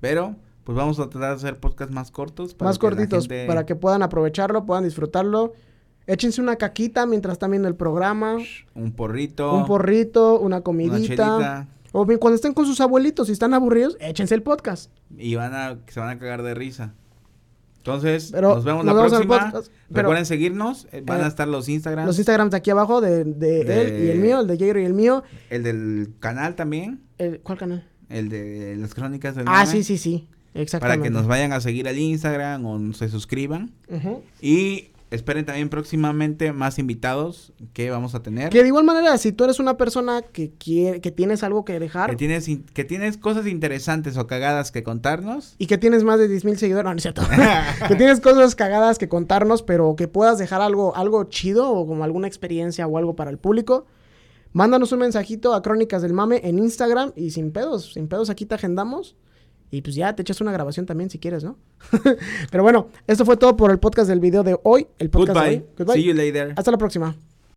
Pero, pues vamos a tratar de hacer podcasts más cortos. Para más cortitos, para que puedan aprovecharlo, puedan disfrutarlo. Échense una caquita mientras están viendo el programa. Un porrito. Un porrito, una comidita. o bien cuando estén con sus abuelitos y están aburridos, échense el podcast. Y van a, se van a cagar de risa. Entonces, nos vemos la próxima. Recuerden seguirnos. Eh, van a eh, estar los Instagrams. Los Instagrams de aquí abajo, de, de, él y el mío, el de Jairo y el mío. El del canal también. El, ¿Cuál canal? El de las crónicas del Ah, sí, sí, sí. Exactamente. Para que nos vayan a seguir al Instagram o se suscriban. Y esperen también próximamente más invitados que vamos a tener. Que de igual manera, si tú eres una persona que quiere, que tienes algo que dejar. Que tienes, que tienes cosas interesantes o cagadas que contarnos. Y que tienes más de 10 mil seguidores, no, no es cierto. (laughs) (laughs) que tienes cosas cagadas que contarnos, pero que puedas dejar algo, algo chido o como alguna experiencia o algo para el público. Mándanos un mensajito a Crónicas del Mame en Instagram y sin pedos, sin pedos aquí te agendamos. Y pues ya te echas una grabación también si quieres, ¿no? (laughs) Pero bueno, esto fue todo por el podcast del video de hoy. El podcast Goodbye. See you later. Hasta la próxima.